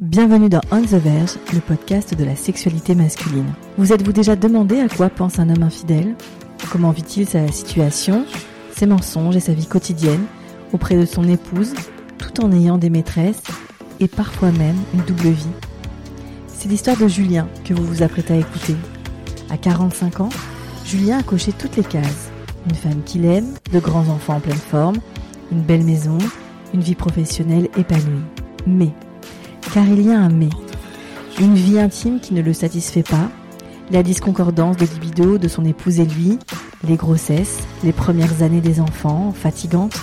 Bienvenue dans On the Verge, le podcast de la sexualité masculine. Vous êtes-vous déjà demandé à quoi pense un homme infidèle? Comment vit-il sa situation, ses mensonges et sa vie quotidienne auprès de son épouse, tout en ayant des maîtresses et parfois même une double vie? C'est l'histoire de Julien que vous vous apprêtez à écouter. À 45 ans, Julien a coché toutes les cases. Une femme qu'il aime, de grands enfants en pleine forme, une belle maison, une vie professionnelle épanouie. Mais, car il y a un mais, une vie intime qui ne le satisfait pas, la disconcordance de libido de son épouse et lui, les grossesses, les premières années des enfants, fatigantes,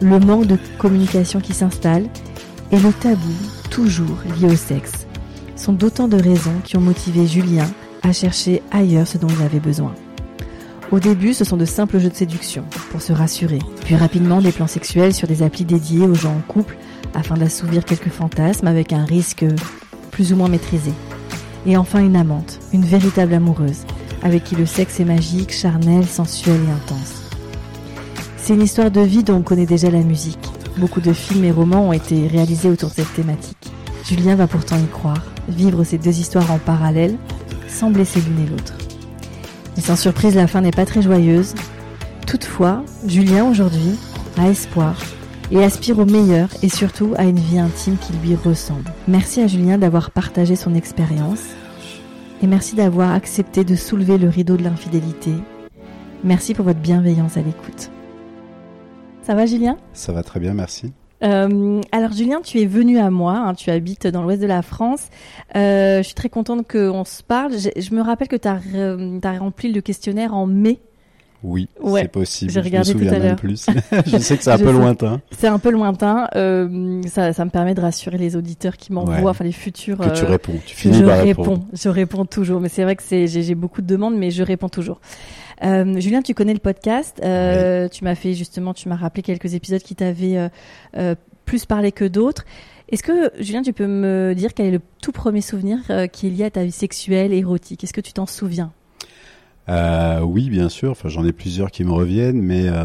le manque de communication qui s'installe et le tabou, toujours lié au sexe, sont d'autant de raisons qui ont motivé Julien à chercher ailleurs ce dont il avait besoin. Au début, ce sont de simples jeux de séduction, pour se rassurer, puis rapidement des plans sexuels sur des applis dédiés aux gens en couple, afin d'assouvir quelques fantasmes avec un risque plus ou moins maîtrisé. Et enfin une amante, une véritable amoureuse, avec qui le sexe est magique, charnel, sensuel et intense. C'est une histoire de vie dont on connaît déjà la musique. Beaucoup de films et romans ont été réalisés autour de cette thématique. Julien va pourtant y croire, vivre ces deux histoires en parallèle, sans blesser l'une et l'autre. Mais sans surprise, la fin n'est pas très joyeuse. Toutefois, Julien aujourd'hui a espoir et aspire au meilleur et surtout à une vie intime qui lui ressemble. Merci à Julien d'avoir partagé son expérience et merci d'avoir accepté de soulever le rideau de l'infidélité. Merci pour votre bienveillance à l'écoute. Ça va Julien? Ça va très bien, merci. Euh, alors Julien, tu es venu à moi, hein, tu habites dans l'ouest de la France. Euh, je suis très contente qu'on se parle. Je, je me rappelle que tu as, as, rempli le questionnaire en mai. Oui, Ouais, c'est possible. j'ai regardé je me tout à souviens même plus. je sais que c'est un peu lointain. C'est un peu lointain. Euh, ça, ça me permet de rassurer les auditeurs qui m'envoient, Ouais. enfin les futurs. Que tu euh, réponds. Tu finis je par réponds, répondre. je réponds toujours. Mais c'est vrai que c'est j'ai beaucoup de demandes, mais je réponds toujours. Euh, Julien, tu connais le podcast. Tu m'as fait justement, tu m'as rappelé quelques épisodes qui t'avaient plus parlé que d'autres. Est-ce que Julien, tu peux me dire quel est le tout premier souvenir qui est lié à ta vie sexuelle, érotique? Est-ce que tu t'en souviens? Euh, oui, bien sûr. Enfin, j'en ai plusieurs qui me reviennent, mais euh,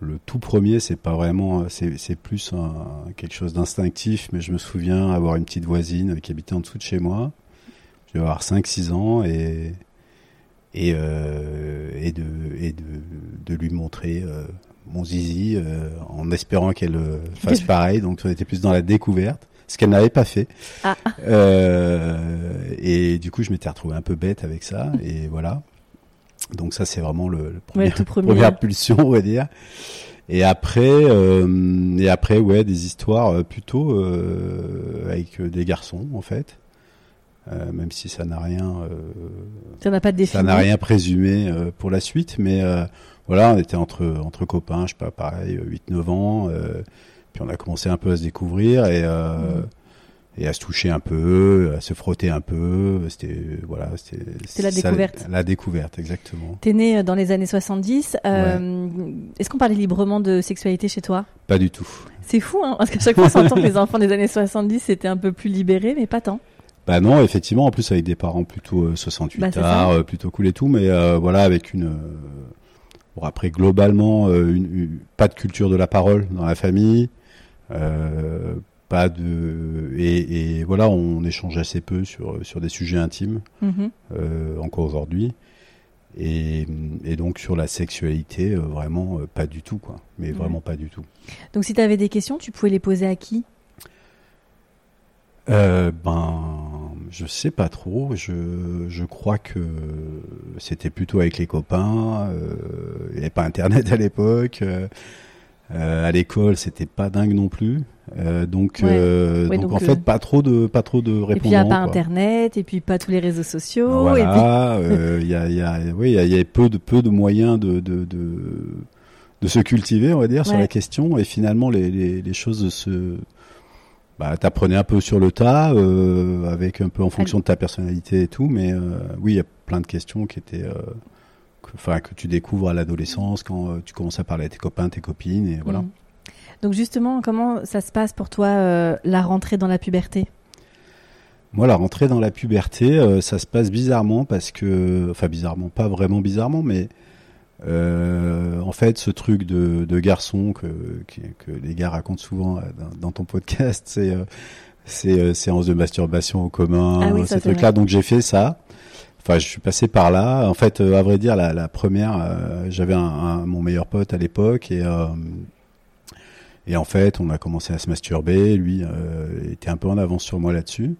le tout premier, c'est pas vraiment. C'est plus un- quelque chose d'instinctif. Mais je me souviens avoir une petite voisine qui habitait en dessous de chez moi. Je devais avoir 5-6 ans et et euh, et de et de, de lui montrer euh, mon zizi euh, en espérant qu'elle euh, fasse pareil. Donc, on était plus dans la découverte, ce qu'elle n'avait pas fait. Ah. Euh, et du coup, je m'étais retrouvé un peu bête avec ça. Et voilà. Donc ça, c'est vraiment le, le premier, Ouais, premier. première pulsion, on va dire. Et après, euh, et après, ouais, des histoires euh, plutôt euh, avec euh, des garçons, en fait. Euh, même si ça n'a rien, euh, Ça n'a pas de ça n'a rien présumé euh, pour la suite, mais euh, voilà, on était entre entre copains, je sais pas, pareil, 8-9 ans, euh, puis on a commencé un peu à se découvrir et euh, Mhm. Et à se toucher un peu, à se frotter un peu. C'était voilà, c'était la ça- découverte. La découverte, exactement. T'es né euh, dans les années 70. Euh, Est-ce qu'on parlait librement de sexualité chez toi? Pas du tout. C'est fou, hein, parce qu'à chaque fois, on s'entend que les enfants des années 70 c'était un peu plus libérés, mais pas tant. Bah non, effectivement, en plus avec des parents plutôt euh, 68 Bah, c'est arts, ça. euh, plutôt cool et tout, mais euh, voilà, avec une... euh, bon, après, globalement, une, une- pas de culture de la parole dans la famille, euh, pas de... Et, et voilà, on échange assez peu sur, sur des sujets intimes, Mhm. euh, encore aujourd'hui. Et, et donc sur la sexualité, euh, vraiment euh, pas du tout, quoi. Mais vraiment pas du tout. Donc si tu avais des questions, tu pouvais les poser à qui? Euh, ben, je sais pas trop. Je, je crois que c'était plutôt avec les copains. Euh, il n'y avait pas Internet à l'époque. Euh, à l'école, c'était pas dingue non plus. Euh, donc, Ouais. euh, Ouais, donc, donc, en euh, fait, pas trop de, pas trop de Et répondants. puis il n'y a pas quoi. Internet, et puis pas tous les réseaux sociaux, et Voilà, euh, il y a, y a, oui, il y a, il y a peu de peu de moyens de de, de, de se cultiver, on va dire, sur la question. Et finalement, les, les, les choses se, bah, t'apprenais un peu sur le tas, euh, avec un peu en fonction de ta personnalité et tout. Mais euh, oui, il y a plein de questions qui étaient, que, enfin, que tu découvres à l'adolescence quand euh, tu commences à parler à tes copains, tes copines, et voilà. Mm. Donc justement, comment ça se passe pour toi euh, la rentrée dans la puberté? Moi, la rentrée dans la puberté, euh, ça se passe bizarrement parce que, enfin bizarrement, pas vraiment bizarrement, mais euh, en fait, ce truc de, de garçon que, les gars racontent souvent dans, dans ton podcast, c'est ces séances de masturbation en commun, Ah oui, ces trucs-là. Donc j'ai fait ça. Enfin, je suis passé par là. En fait, euh, à vrai dire, la, la première, euh, j'avais un, un- mon meilleur pote à l'époque et euh, et en fait, on a commencé à se masturber. Lui euh, était un peu en avance sur moi là-dessus.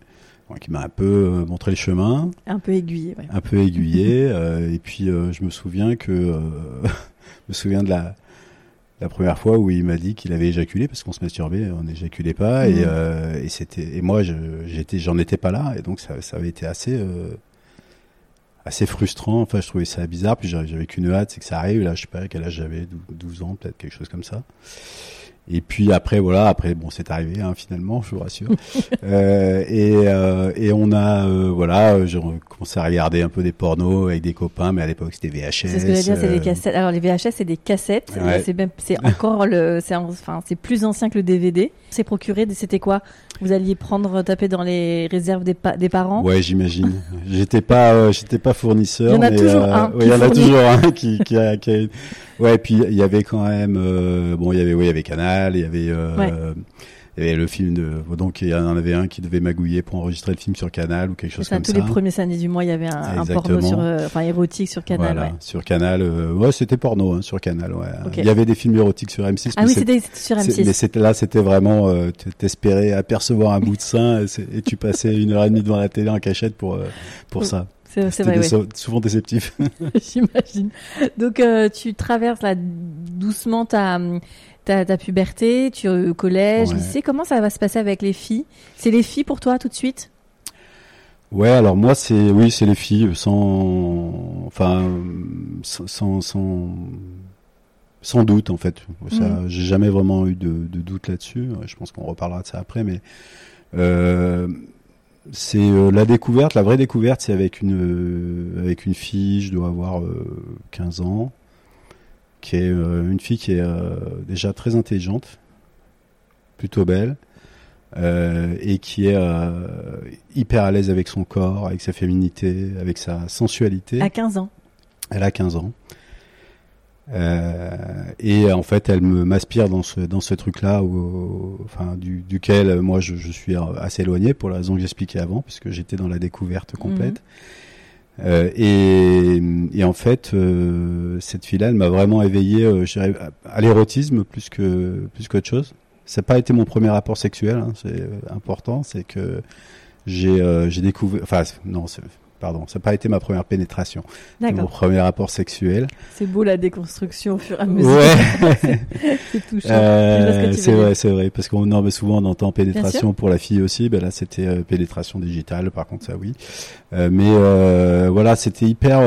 Donc, il m'a un peu montré le chemin, Un peu aiguillé, ouais. un peu aiguillé. euh, et puis, euh, je me souviens que, euh, je me souviens de la, la première fois où il m'a dit qu'il avait éjaculé parce qu'on se masturbait, on n'éjaculait pas. Mhm. Et, euh, et c'était, et moi, je, j'étais, j'en étais pas là. Et donc, ça, ça avait été assez, euh, assez frustrant. Enfin, je trouvais ça bizarre. Puis, j'avais qu'une hâte, c'est que ça arrive. Là, je sais pas quel âge j'avais, 12 ans, peut-être quelque chose comme ça. Et puis après voilà, après bon c'est arrivé hein, finalement, je vous rassure. euh, et, euh, et on a euh, voilà, j'ai commencé à regarder un peu des pornos avec des copains, mais à l'époque c'était VHS. C'est ce que j'allais dire, c'est euh, des cassettes. Alors les VHS, c'est des cassettes. Ouais. C'est même, c'est encore le, c'est en- enfin, c'est plus ancien que le DVD. C'est procuré. C'était quoi? Vous alliez prendre, taper dans les réserves des, pa- des parents? Ouais, j'imagine. j'étais pas, euh, j'étais pas fournisseur. Il y en a mais, toujours euh, un ouais, il y en a toujours un qui, qui a, qui a- Ouais, puis il y avait quand même, euh, bon, il y avait, oui, il y avait Canal, il y avait, euh, Ouais. il y avait le film de, donc il y en avait un qui devait magouiller pour enregistrer le film sur Canal ou quelque chose ça, comme tous ça. les premiers samedis du mois, il y avait un, un porno sur, euh, enfin érotique sur Canal. Voilà, ouais. sur Canal. euh, ouais, c'était porno hein, sur Canal. Ouais. Il y avait des films érotiques sur M6. Ah mais oui, c'était sur c'est- Mais M6. c'était là, c'était vraiment, euh, t'espérais apercevoir un bout de sein et, et tu passais une heure et demie devant la télé en cachette pour euh, pour ça. C'est c'est C'était vrai, déce- ouais. souvent déceptif. J'imagine. Donc euh, tu traverses là doucement ta ta, ta puberté, tu es au collège, Ouais. lycée. Comment ça va se passer avec les filles? C'est les filles pour toi tout de suite? Ouais, alors moi c'est oui, c'est les filles sans enfin sans sans sans, doute en fait. Ça, Mhm. j'ai jamais vraiment eu de, de doute là-dessus. Je pense qu'on reparlera de ça après, mais euh, c'est euh, la découverte, la vraie découverte, c'est avec une euh, avec une fille, je dois avoir euh, 15 ans, qui est euh, une fille qui est déjà très intelligente, plutôt belle. et qui est hyper à l'aise avec son corps, avec sa féminité, avec sa sensualité. À 15 ans. Elle a 15 ans. Euh, et en fait, elle me m'aspire dans ce dans ce truc-là, enfin du, duquel euh, moi je, je suis assez éloigné pour la raison que j'expliquais avant, puisque j'étais dans la découverte complète. Euh, et, et en fait, euh, cette fille-là, elle m'a vraiment éveillé euh, à, à l'érotisme plus que plus qu'autre chose. Ça n'a pas été mon premier rapport sexuel, hein, c'est euh, important, c'est que j'ai euh, j'ai découvert, enfin non, c'est- pardon, ça n'a pas été ma première pénétration. Mon premier rapport sexuel. C'est beau la déconstruction au fur et à mesure. Ouais, c'est touchant. Euh, ce c'est vrai, c'est vrai, parce qu'on mais souvent on entend pénétration pour la fille aussi. Ben là, c'était euh, pénétration digitale, par contre ça oui. Euh, mais voilà, c'était hyper,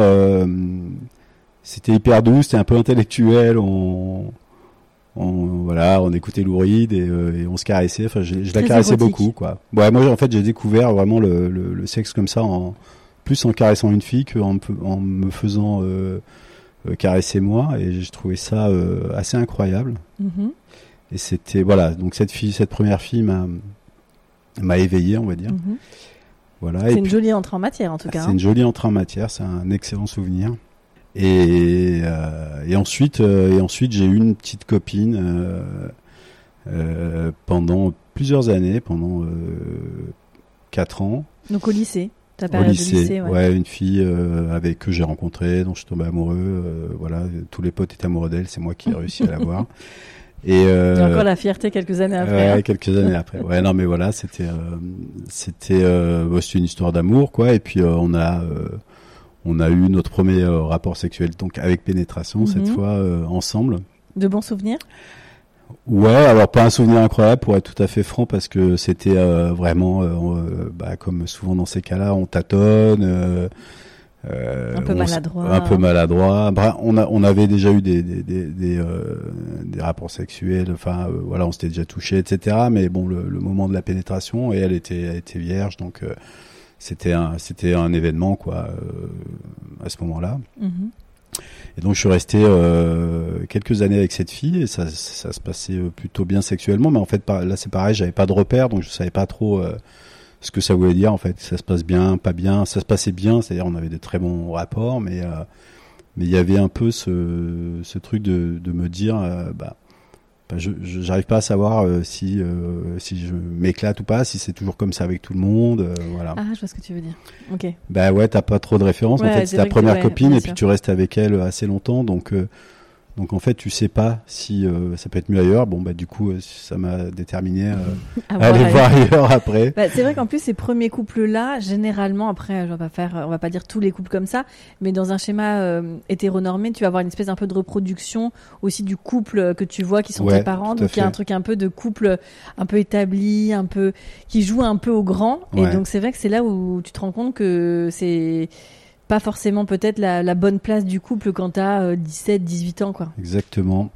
c'était hyper doux, c'était un peu intellectuel. On, on voilà, on écoutait Lou Reed et, euh, et on se caressait. Enfin, je, je la caressais érotique. beaucoup, quoi. Ouais, moi en fait j'ai découvert vraiment le, le, le sexe comme ça en plus en caressant une fille qu'en me, en me faisant euh, euh, caresser moi et j'ai trouvé ça euh, assez incroyable. Mhm. Et c'était voilà, donc cette fille, cette première fille m'a m'a éveillé, on va dire. Mhm. Voilà. C'est une puis, jolie entrée en matière en tout cas. c'est hein. une jolie entrée en matière, c'est un excellent souvenir. Et, euh, et ensuite, euh, et ensuite, j'ai eu une petite copine euh, pendant plusieurs années, pendant euh, quatre ans, Donc au lycée, au lycée. Ouais. ouais. une fille euh, avec que j'ai rencontrée, dont je suis tombé amoureux. euh, voilà, tous les potes étaient amoureux d'elle, c'est moi qui ai réussi à la voir. Et euh, Et encore la fierté quelques années après. Ouais, hein. quelques années après. Ouais, non, mais voilà, c'était, euh, c'était, c'était une histoire d'amour, quoi. Et puis on a, on a eu notre premier rapport sexuel, donc avec pénétration cette Mhm. fois ensemble. De bons souvenirs? Ouais, alors pas un souvenir incroyable pour être tout à fait franc, parce que c'était euh, vraiment, euh, euh, bah, comme souvent dans ces cas-là, on tâtonne. euh, un peu on maladroit. Un peu maladroit. Bref, on, a, on avait déjà eu des, des, des, des, des rapports sexuels, enfin voilà, on s'était déjà touché, etc. Mais bon, le, le moment de la pénétration, et elle était, elle était vierge, donc c'était un, c'était un événement quoi à ce moment-là. Mhm. Et donc je suis resté euh, quelques années avec cette fille et ça, ça se passait euh, plutôt bien sexuellement, mais en fait là c'est pareil, j'avais pas de repère, donc je savais pas trop euh, ce que ça voulait dire en fait. Ça se passe bien, pas bien, ça se passait bien, c'est-à-dire on avait de très bons rapports, mais euh, mais il y avait un peu ce, ce truc de, de me dire, euh, bah, bah, je j'arrive pas à savoir euh, si euh, si je m'éclate ou pas, si c'est toujours comme ça avec tout le monde, euh, voilà. Ah, je vois ce que tu veux dire. Ok. Bah ouais, t'as pas trop de références. Ouais, en fait, c'est ta première ouais, copine et puis tu restes avec elle assez longtemps, donc euh, donc en fait tu sais pas si euh, ça peut être mieux ailleurs. Bon bah du coup euh, ça m'a déterminé euh, À à aller voir ailleurs. après. Bah, c'est vrai qu'en plus ces premiers couples là, généralement après, je vais pas faire, on va pas dire tous les couples comme ça, mais dans un schéma euh, hétéronormé, tu vas avoir une espèce un peu de reproduction aussi du couple que tu vois qui sont Ouais, tes parents, donc il y a un truc un peu de couple un peu établi, un peu qui joue un peu au grand, et donc c'est vrai que c'est là où tu te rends compte que c'est pas forcément peut-être la, la bonne place du couple quand t'as euh, 17, 18 ans quoi. Exactement.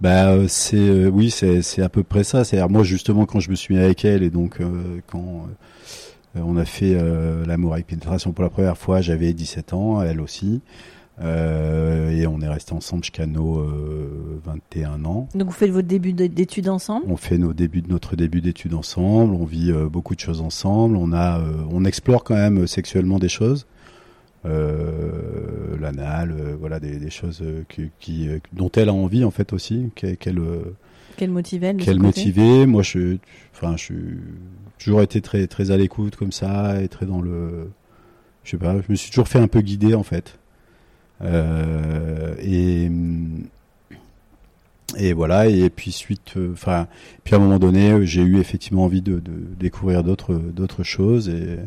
Bah euh, c'est euh, oui c'est c'est à peu près ça. C'est moi justement quand je me suis mis avec elle et donc euh, quand euh, on a fait l'amour avec pénétration pour la première fois, j'avais 17 ans, elle aussi. Et on est resté ensemble jusqu'à nos euh, 21 ans. Donc vous faites votre début d'études ensemble? On fait nos débuts, notre début d'études ensemble, on vit beaucoup de choses ensemble, on a, on explore quand même sexuellement des choses, l'anal, euh, voilà des, des choses euh, qui, qui, euh, dont elle a envie en fait aussi, qu'elle, qu'elle, euh, motivait qu'elle motivait. Moi, je, enfin, je suis toujours été très, très à l'écoute comme ça et très dans le, je sais pas, je me suis toujours fait un peu guider en fait. Euh, et et voilà et puis suite euh, enfin puis à un moment donné euh, j'ai eu effectivement envie de, de découvrir d'autres d'autres choses et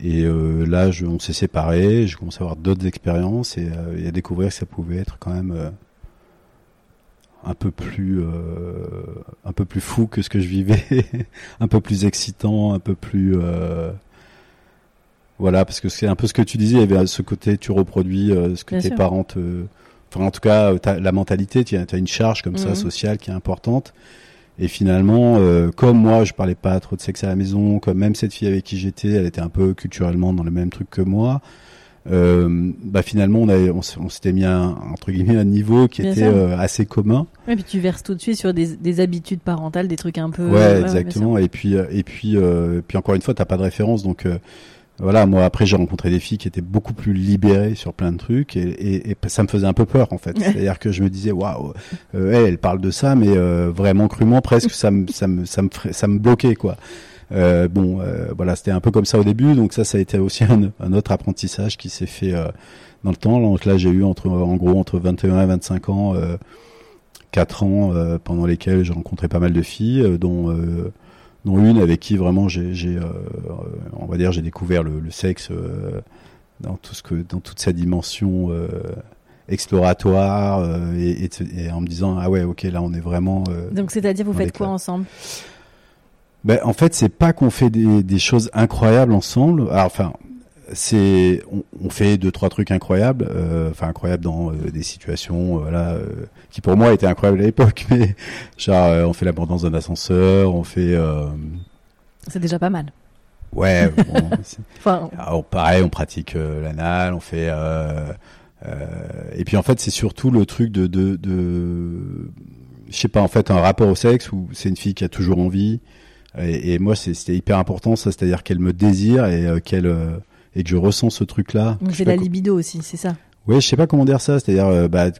et euh, là je, on s'est séparés j'ai commencé à avoir d'autres expériences et, euh, et à découvrir que ça pouvait être quand même euh, un peu plus euh, un peu plus fou que ce que je vivais un peu plus excitant un peu plus euh, voilà parce que c'est un peu ce que tu disais il y avait ce côté tu reproduis euh, ce que Bien tes sûr. parents te enfin en tout cas t'as- la mentalité tu as une charge comme ça Mhm. sociale qui est importante et finalement euh, comme moi je parlais pas trop de sexe à la maison comme même cette fille avec qui j'étais elle était un peu culturellement dans le même truc que moi euh, bah finalement on, avait, on, s- on s'était mis à un, entre guillemets un niveau qui Bien était euh, assez commun Et puis tu verses tout de suite sur des, des habitudes parentales, des trucs un peu. ouais, exactement. et puis, euh, et puis, euh, puis encore une fois, t'as pas de référence, donc euh, voilà. Moi, après, j'ai rencontré des filles qui étaient beaucoup plus libérées sur plein de trucs, et, et, et ça me faisait un peu peur, en fait. C'est-à-dire que je me disais, waouh, euh, elle, elle parle de ça, mais euh, vraiment crûment, presque, ça me, ça me, ça me, ça me bloquait, quoi. Euh, bon, euh, voilà, c'était un peu comme ça au début, donc ça, ça a été aussi un, un autre apprentissage qui s'est fait euh, dans le temps. Donc là, j'ai eu entre, en gros, entre 21 et 25 ans. Euh, quatre ans euh, pendant lesquels j'ai rencontré pas mal de filles, euh, dont euh, dont une avec qui vraiment j'ai, j'ai euh, euh, on va dire, j'ai découvert le, le sexe euh, dans tout ce que, dans toute sa dimension euh, exploratoire euh, et, et, et en me disant ah ouais ok là on est vraiment. euh, Donc c'est-à-dire vous faites quoi ensemble? Ben, en fait, c'est pas qu'on fait des, des choses incroyables ensemble. Alors, enfin, c'est on, on fait deux trois trucs incroyables, euh, enfin incroyables dans euh, des situations, euh, voilà, euh, qui pour moi étaient incroyables à l'époque. Mais genre, euh, on fait l'amour dans un ascenseur, on fait, euh, C'est déjà pas mal. ouais, bon, Enfin, alors, pareil, on pratique l'anal, on fait. Euh, euh, et puis en fait, c'est surtout le truc de, de, de je sais pas, en fait, un rapport au sexe où c'est une fille qui a toujours envie. Et, et moi, c'était hyper important, ça, c'est-à-dire qu'elle me désire et euh, qu'elle euh, et que je ressens ce truc-là. donc c'est la libido aussi, c'est ça? Ouais, je sais pas comment dire ça. C'est-à-dire, euh, bah,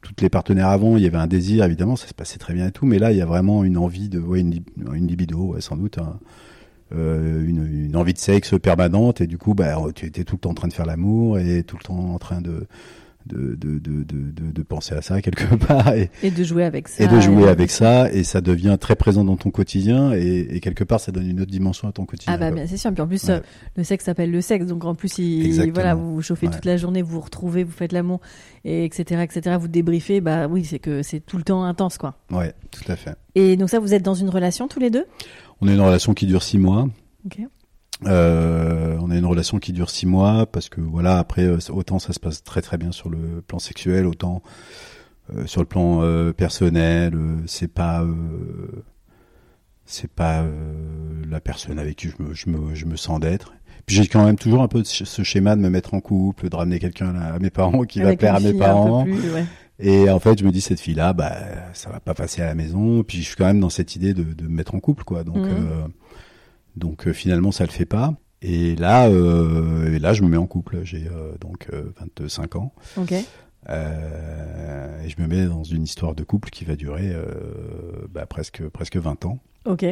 toutes les partenaires avant, il y avait un désir, évidemment, ça se passait très bien et tout, mais là, il y a vraiment une envie de, ouais, une, lib- une libido, ouais, sans doute, hein. Euh, une, une envie de sexe permanente, et du coup, bah, tu étais tout le temps en train de faire l'amour et tout le temps en train de de, de, de, de, penser à ça quelque part et, Et de jouer avec ça. et de jouer avec ça, et ça devient très présent dans ton quotidien, et, et quelque part, ça donne une autre dimension à ton quotidien. Ah bah bien c'est sûr. Puis en plus, Ouais. euh, le sexe s'appelle le sexe, donc en plus, il, voilà, vous vous chauffez Ouais. toute la journée, vous vous retrouvez, vous faites l'amour, et etc., etc. Vous débriefez, bah oui, c'est que c'est tout le temps intense, quoi. Ouais, tout à fait. Et donc ça, vous êtes dans une relation tous les deux? On a une relation qui dure six mois. Ok. Euh, on a une relation qui dure six mois parce que voilà après euh, autant ça se passe très très bien sur le plan sexuel autant euh, sur le plan euh, personnel euh, c'est pas c'est pas la personne avec qui je me, je me, je me sens d'être puis j'ai quand même toujours un peu ce schéma de me mettre en couple de ramener quelqu'un à mes parents qui Avec va plaire à mes fille parents peu plus, ouais. et en fait, je me dis cette fille-là, bah, ça va pas passer à la maison. Puis je suis quand même dans cette idée de, de me mettre en couple, quoi. Donc, Mhm. Donc euh, finalement, ça le fait pas. Et là, euh, et là, je me mets en couple. J'ai euh, donc euh, 25 ans. Ok. Euh, et je me mets dans une histoire de couple qui va durer euh, bah, presque presque 20 ans. Ok.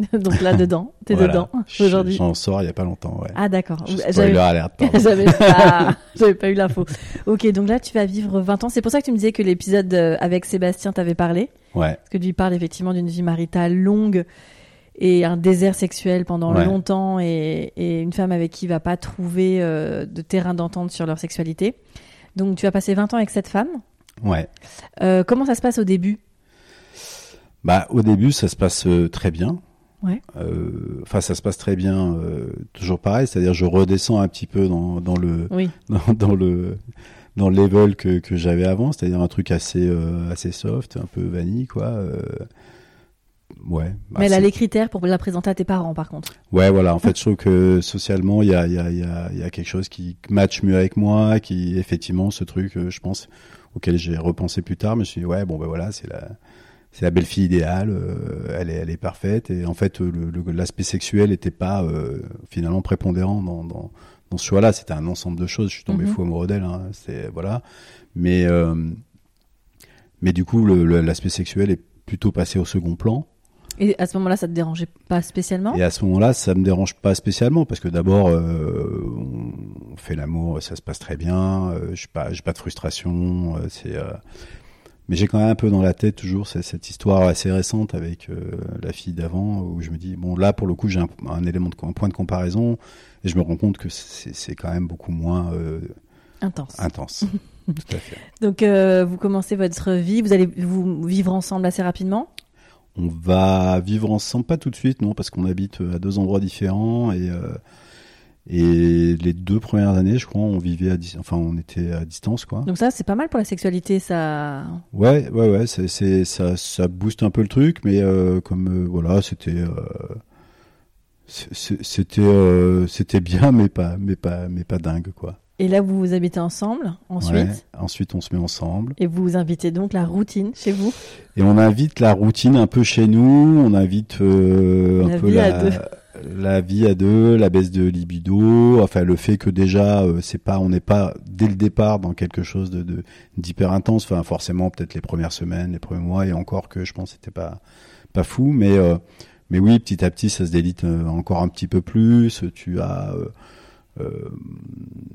Donc là dedans, t'es Voilà. dedans aujourd'hui. J'en sors il y a pas longtemps. Ouais. Ah d'accord. J'avais Spoiler alert. pardon. j'avais pas, j'avais pas eu l'info. Ok, donc là tu vas vivre 20 ans. C'est pour ça que tu me disais que l'épisode avec Sébastien t'avait parlé, Ouais. parce que lui parle effectivement d'une vie maritale longue et un désert sexuel pendant Ouais. longtemps et, et une femme avec qui il va pas trouver euh, de terrain d'entente sur leur sexualité. Donc tu vas passer 20 ans avec cette femme. Ouais. Euh, comment ça se passe au début? Bah, au début, ça se passe euh, très bien. Ouais. Euh, Enfin, ça se passe très bien. euh, toujours pareil, c'est-à-dire je redescends un petit peu dans, dans le Oui. dans, dans le dans le level que, que j'avais avant, c'est-à-dire un truc assez euh, assez soft, un peu vanille, quoi. Ouais. bah, Mais elle a les critères pour la présenter à tes parents par contre. Ouais, voilà. En fait, je trouve que socialement, il y a, y, a, y, a, y a quelque chose qui match mieux avec moi, qui effectivement, ce truc, euh, je pense, auquel j'ai repensé plus tard. Mais je me suis dit, ouais, bon, ben voilà, c'est la, c'est la belle fille idéale. euh, elle est, elle est parfaite. Et en fait, le- le- l'aspect sexuel n'était pas euh, finalement prépondérant dans, dans, dans ce choix-là. C'était un ensemble de choses. Je suis tombé Mhm. fou amoureux d'elle. Hein, c'est voilà. Mais euh, mais du coup, l'aspect sexuel est plutôt passé au second plan. Et à ce moment-là, ça te dérangeait pas spécialement? Et à ce moment-là, ça me dérange pas spécialement parce que d'abord, euh, on fait l'amour, ça se passe très bien. Euh, j'ai pas, j'ai pas de frustration. euh, c'est, mais j'ai quand même un peu dans la tête toujours cette, histoire assez récente avec la fille d'avant où je me dis bon là pour le coup j'ai un, un élément de un point de comparaison et je me rends compte que c'est, c'est quand même beaucoup moins Intense. intense. Tout à fait. Donc vous commencez votre vie, vous allez vous vivre ensemble assez rapidement? On va vivre ensemble, pas tout de suite, non, parce qu'on habite euh, à deux endroits différents et euh, et les deux premières années, je crois, on vivait à enfin on était à distance, quoi. Donc ça, c'est pas mal pour la sexualité, ça. Ouais, ouais, ouais, c'est, c'est ça, ça booste un peu le truc, mais euh, comme euh, voilà, c'était euh, c'était euh, c'était bien, mais pas mais pas mais pas dingue, quoi. Et là, vous vous habitez ensemble ensuite, Ouais. Ensuite, on se met ensemble. et vous invitez donc la routine chez vous. Et on invite la routine un peu chez nous, on invite euh, un La peu vie à la, deux. la vie à deux, la baisse de libido, enfin le fait que déjà euh, c'est pas, on n'est pas dès le départ dans quelque chose de d'hyper intense, enfin forcément peut-être les premières semaines, les premiers mois et encore que je pense que c'était pas pas fou, mais euh, mais oui petit à petit ça se délite encore un petit peu plus, tu as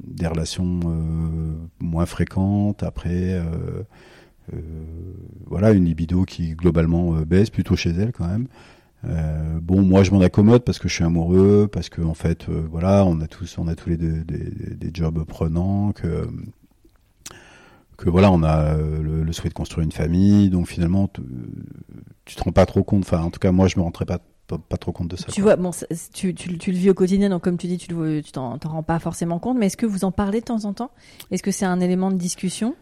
des relations euh, moins fréquentes après. euh, euh, voilà, une libido qui globalement euh, baisse plutôt chez elle quand même. Euh, bon, moi je m'en accommode parce que je suis amoureux, parce que en fait, euh, voilà, on a tous, on a tous les deux des, jobs prenants, que que voilà, on a euh, le, souhait de construire une famille, donc finalement, tu te rends pas trop compte. Enfin, en tout cas, moi, je me rendrais pas pas, pas trop compte de ça. Tu quoi. vois, bon, tu, tu, tu le vis au quotidien, donc comme tu dis, tu t'en rends pas forcément compte. Mais est-ce que vous en parlez de temps en temps? Est-ce que c'est un élément de discussion?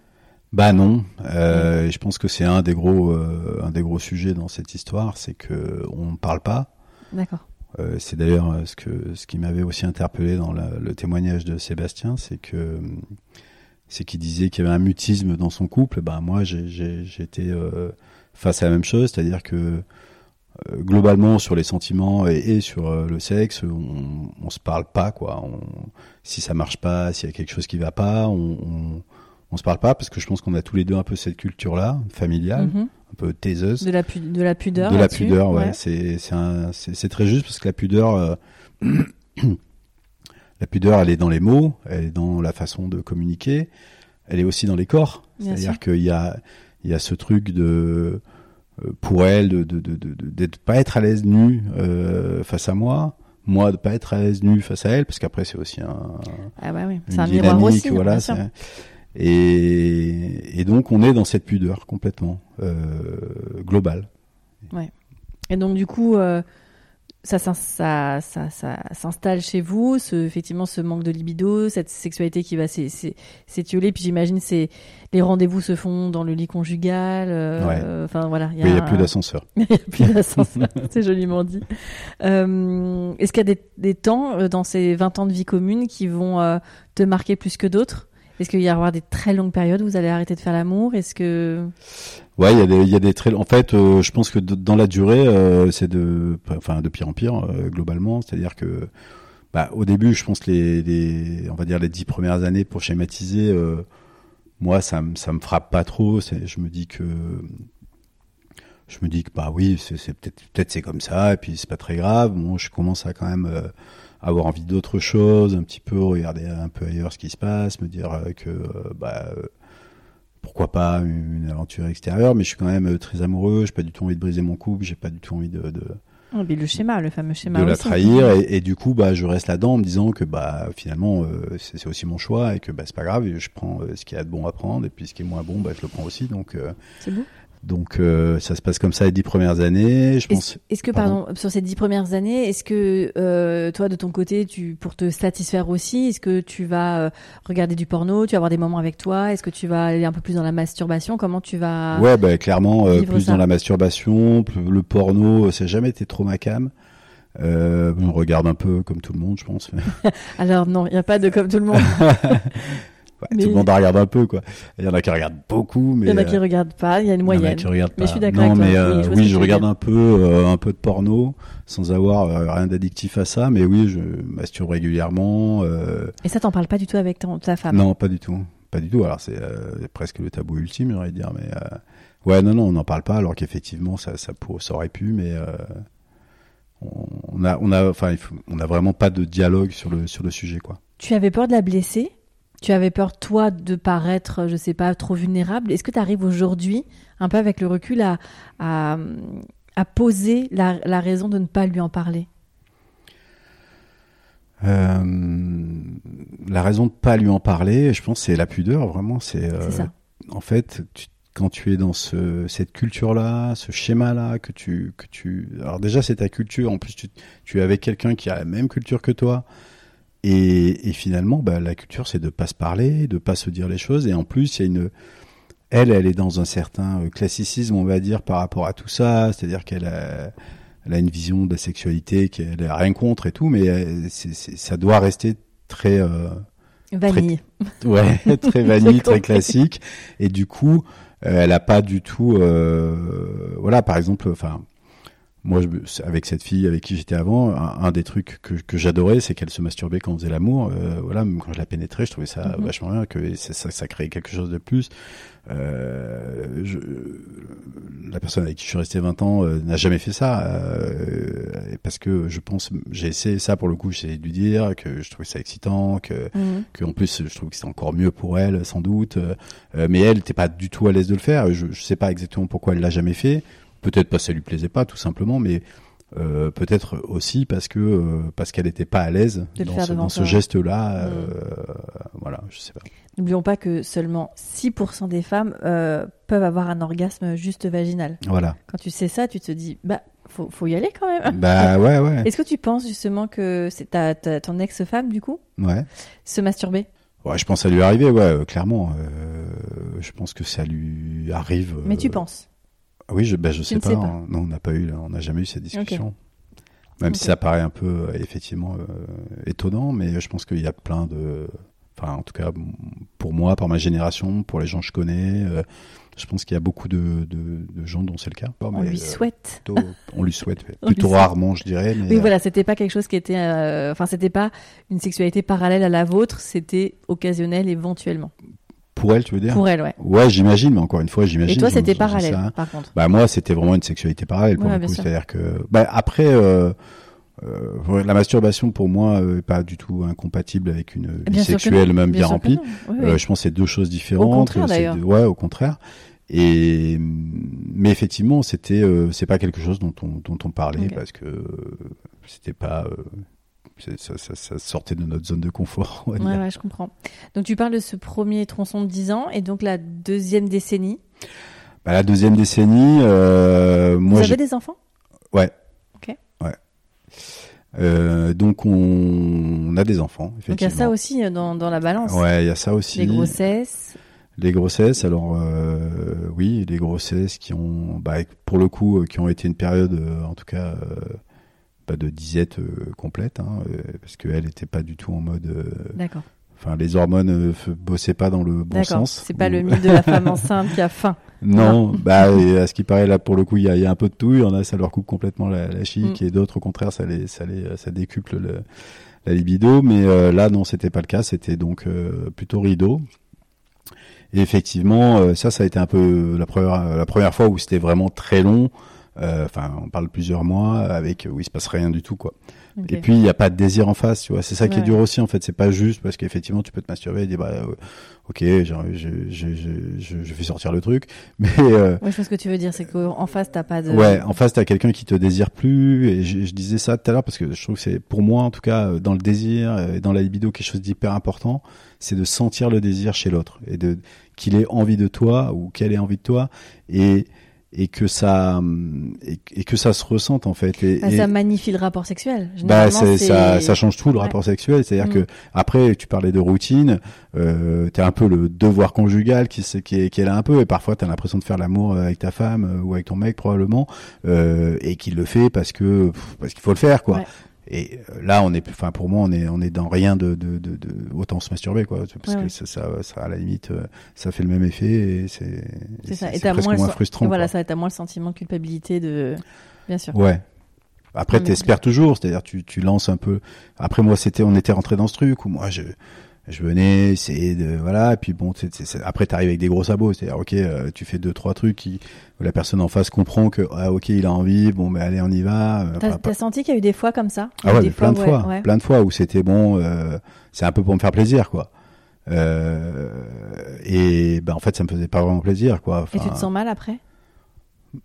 Bah non, euh, et je pense que c'est un des gros, euh, un des gros sujets dans cette histoire, c'est que on ne parle pas. D'accord. Euh, c'est d'ailleurs ce que ce qui m'avait aussi interpellé dans la- le témoignage de Sébastien, c'est que c'est qu'il disait qu'il y avait un mutisme dans son couple. Ben moi, j'étais face à la même chose, c'est-à-dire que globalement sur les sentiments et, et sur euh, le sexe, on, on se parle pas quoi. On, si ça marche pas, s'il y a quelque chose qui va pas, on, on on se parle pas parce que je pense qu'on a tous les deux un peu cette culture-là, familiale, Mhm. un peu taiseuse de, la pu- de la pudeur de la pudeur, ouais. C'est très juste parce que la pudeur, euh, la pudeur, elle est dans les mots, elle est dans la façon de communiquer, elle est aussi dans les corps. C'est-à-dire qu'il y a il y a ce truc de euh, pour elle de de de pas être à l'aise nu euh, face à moi, moi de pas être à l'aise nu face à elle parce qu'après c'est aussi un Ah bah oui, c'est un miroir aussi, voilà. Et, et donc on est dans cette pudeur complètement euh, globale. Et donc du coup, euh, ça, ça, ça, ça, ça s'installe chez vous, ce, effectivement, ce manque de libido, cette sexualité qui va s'étioler. Puis j'imagine, c'est les rendez-vous se font dans le lit conjugal. Euh, Enfin voilà. Il n'y a, plus d'ascenseur. Il n'y a plus d'ascenseur. c'est joliment dit. Euh, Est-ce qu'il y a des, des, temps euh, dans ces 20 ans de vie commune qui vont euh, te marquer plus que d'autres? Est-ce qu'il y avoir des très longues périodes où vous allez arrêter de faire l'amour? Est-ce que Ouais, il y a des, il y a des très. En fait, euh, je pense que dans la durée, euh, c'est de, enfin, de pire en pire euh, globalement. C'est-à-dire que, bah, au début, je pense les, les, on va dire les dix premières années pour schématiser, moi, ça, ça me frappe pas trop. Je me dis que, je me dis que bah oui, c'est peut-être, peut-être c'est comme ça, et puis c'est pas très grave. Bon, je commence à quand même avoir envie d'autre chose, un petit peu regarder un peu ailleurs ce qui se passe, me dire euh, que euh, bah euh, pourquoi pas une aventure extérieure, mais je suis quand même très amoureux, j'ai pas du tout envie de briser mon couple, j'ai pas du tout envie de, de oh, le schéma, le fameux schéma. De la trahir et, du coup bah je reste là-dedans en me disant que bah finalement c'est aussi mon choix et que bah c'est pas grave, je prends ce qui a de bon à prendre et puis ce qui est moins bon bah je le prends aussi donc. c'est beau. Donc euh, ça se passe comme ça les dix premières années. Je pense. Est-ce que pardon, sur ces dix premières années, est-ce que euh, toi de ton côté, tu pour te satisfaire aussi, est-ce que tu vas euh, regarder du porno, tu vas avoir des moments avec toi, est-ce que tu vas aller un peu plus dans la masturbation Comment tu vas Ouais, bah, clairement plus dans la masturbation, le porno, ça n'a jamais été trop ma cam. on regarde un peu comme tout le monde, je pense. Alors non, il n'y a pas de comme tout le monde. Tout le monde regarde un peu, quoi. Il y en a qui regardent beaucoup, mais il y en a qui euh, regardent pas. Il y a une moyenne. Il y en a qui regardent mais je suis d'accord. Non, mais euh, oui, je, regarde un peu, euh, un peu de porno, sans avoir rien d'addictif à ça. Mais oui, je masturbe régulièrement. Et ça, t'en parles pas du tout avec ta femme? Non, pas du tout, pas du tout. Alors c'est presque le tabou ultime, j'aurais dire. Mais ouais, non, non, on n'en parle pas. Alors qu'effectivement, ça, ça, ça aurait pu, mais on a, on a, enfin, on a vraiment pas de dialogue sur le sur le sujet, quoi. Tu avais peur de la blesser? Tu avais peur, toi, de paraître, je sais pas, trop vulnérable? Est-ce que tu arrives aujourd'hui, un peu avec le recul, à, à, poser la, la, raison de ne pas lui en parler? Euh, La raison de ne pas lui en parler, je pense, c'est la pudeur, vraiment. C'est euh, En fait, quand tu es dans ce, cette culture-là, ce schéma-là, que tu, que tu. Alors, déjà, c'est ta culture. En plus, tu, tu es avec quelqu'un qui a la même culture que toi. Et, et finalement, bah, la culture, c'est de pas se parler, de pas se dire les choses. Et en plus, il y a une, elle, elle est dans un certain euh, classicisme, on va dire, par rapport à tout ça. C'est-à-dire qu'elle a, elle a une vision de la sexualité qu'elle a rien contre et tout, mais euh, c'est, ça doit rester très euh, vanille. ouais, très vanille, très classique. Et du coup, euh, elle a pas du tout, euh, voilà, par exemple, enfin moi, je, avec cette fille avec qui j'étais avant, un, des trucs que, que j'adorais, c'est qu'elle se masturbait quand on faisait l'amour. Euh, voilà, même quand je la pénétrais, je trouvais ça mhm. vachement bien, que ça, ça créait quelque chose de plus. Euh, je, la personne avec qui je suis resté 20 ans euh, n'a jamais fait ça, euh, parce que je pense, j'ai essayé ça pour le coup, j'ai dû dire que je trouvais ça excitant, que, que en plus je trouve que c'était encore mieux pour elle, sans doute. Euh, mais elle n'était pas du tout à l'aise de le faire. Je, je sais pas exactement pourquoi elle l'a jamais fait. Peut-être parce que ça lui plaisait pas, tout simplement, mais euh, peut-être aussi parce que euh, parce qu'elle n'était pas à l'aise dans ce, geste-là. Euh, mm. voilà, je sais pas. N'oublions pas que seulement 6% des femmes peuvent avoir un orgasme juste vaginal. Voilà. Quand tu sais ça, tu te dis bah faut, faut y aller quand même. Bah ouais ouais. Est-ce que tu penses justement que c'est ta, ton ex-femme du coup Ouais. Se masturber? Ouais, je pense que ça lui arriver, ouais, clairement. je pense que ça lui arrive. Mais tu penses? Oui, je, ben, je sais, pas, Non, on n'a pas eu, on n'a jamais eu cette discussion. Même si ça paraît un peu euh, effectivement euh, étonnant, mais je pense qu'il y a plein de, enfin en tout cas pour moi, par ma génération, pour les gens que je connais, euh, je pense qu'il y a beaucoup de, de, de gens dont c'est le cas. On lui souhaite. on lui souhaite, plutôt rarement, je dirais. Mais oui, voilà, c'était pas quelque chose qui était, enfin c'était pas une sexualité parallèle à la vôtre, c'était occasionnel éventuellement. Pour elle, tu veux dire Pour elle, ouais. Ouais, j'imagine, mais encore une fois, j'imagine. Et toi, c'était parallèle, par contre. Bah moi, c'était vraiment une sexualité parallèle pour le coup. C'est-à-dire que, bah après, euh, euh, la masturbation pour moi euh, est pas du tout incompatible avec une vie sexuelle même bien, remplie. Euh, je pense que c'est deux choses différentes. Au contraire, d'ailleurs. Ouais, au contraire. Et mais effectivement, c'était euh, c'est pas quelque chose dont on dont on parlait parce que c'était pas ça, ça, ça, sortait de notre zone de confort. Ouais, ouais, je comprends. Donc tu parles de ce premier tronçon de 10 ans et donc la deuxième décennie. Bah, la deuxième décennie, euh, moi. Vous avez des enfants? Ouais. Ok. Ouais. Euh, donc on, on a des enfants. Effectivement. Donc il y a ça aussi euh, dans, dans la balance. Ouais, il y a ça aussi. Les grossesses. Les grossesses, alors euh, oui, les grossesses qui ont, bah, pour le coup, qui ont été une période, en tout cas, euh, pas de disette euh, complète, hein, euh, parce qu'elle n'était pas du tout en mode. euh, D'accord. Enfin, les hormones bossaient pas dans le bon sens. C'est pas le mythe de la femme enceinte qui a faim. Non, bah et à ce qui paraît là pour le coup il y a, il y a un peu de tout. Il y en a ça leur coupe complètement la, la chic Mm. et d'autres au contraire ça les ça les ça décuple le, la libido. Mais euh, là non c'était pas le cas. C'était donc euh, plutôt rideau. Et effectivement euh, ça ça a été un peu la première la première fois où c'était vraiment très long. Euh, Enfin on parle plusieurs mois avec où il se passe rien du tout quoi. Et puis il n'y a pas de désir en face, tu vois. C'est ça qui est dur aussi en fait. C'est pas juste parce qu'effectivement tu peux te masturber et dire bah euh, ok, je, je, je, je, je fais sortir le truc, mais euh, Ouais, je ce que tu veux dire, c'est qu'en face, t'as pas de. ouais, en face t'as quelqu'un qui te désire plus. Et je, disais ça tout à l'heure parce que je trouve que c'est pour moi en tout cas euh, dans le désir et dans la libido quelque chose d'hyper important, c'est de sentir le désir chez l'autre et de qu'il ait envie de toi ou qu'elle ait envie de toi et et que ça et, et que ça se ressente en fait. Et, Bah, et- ça magnifie le rapport sexuel. bah, c'est, ça, c'est- ça change tout le Ouais. rapport sexuel. C'est-à-dire Mm. que après, tu parlais de routine, euh, t'as un peu le devoir conjugal qui, c'est- qui, est, qui est là un peu, et parfois t'as l'impression de faire l'amour avec ta femme euh, ou avec ton mec probablement, euh, et qu'il le fait parce que parce qu'il faut le faire quoi. Ouais. Et euh, là, on est, enfin pour moi, on est on est dans rien de de, de, de autant se masturber quoi, parce Ouais, que ouais. ça, ça, ça à la limite, euh, ça fait le même effet et c'est C'est ça. Et t'as moins, moins frustrant. Voilà, quoi. ça, t'as moins le sentiment de culpabilité de. Bien sûr. Ouais. Après, t'espères toujours, c'est-à-dire tu, tu lances un peu. Après moi, c'était, on était rentré dans ce truc où moi je, je venais essayer de, voilà, et puis bon, c'est, c'est- c'est- après t'arrives avec des gros sabots, c'est-à-dire ok, euh, tu fais deux trois trucs qui, où la personne en face comprend que ah ok, il a envie, bon, mais allez, on y va. euh, T'as enfin, pas- t'as senti qu'il y a eu des fois comme ça? Ah ouais, plein de ouais, fois, ouais. plein de fois où c'était bon, euh, c'est un peu pour me faire plaisir, quoi. Euh, et ben en fait, ça me faisait pas vraiment plaisir, quoi. Et tu te sens mal après?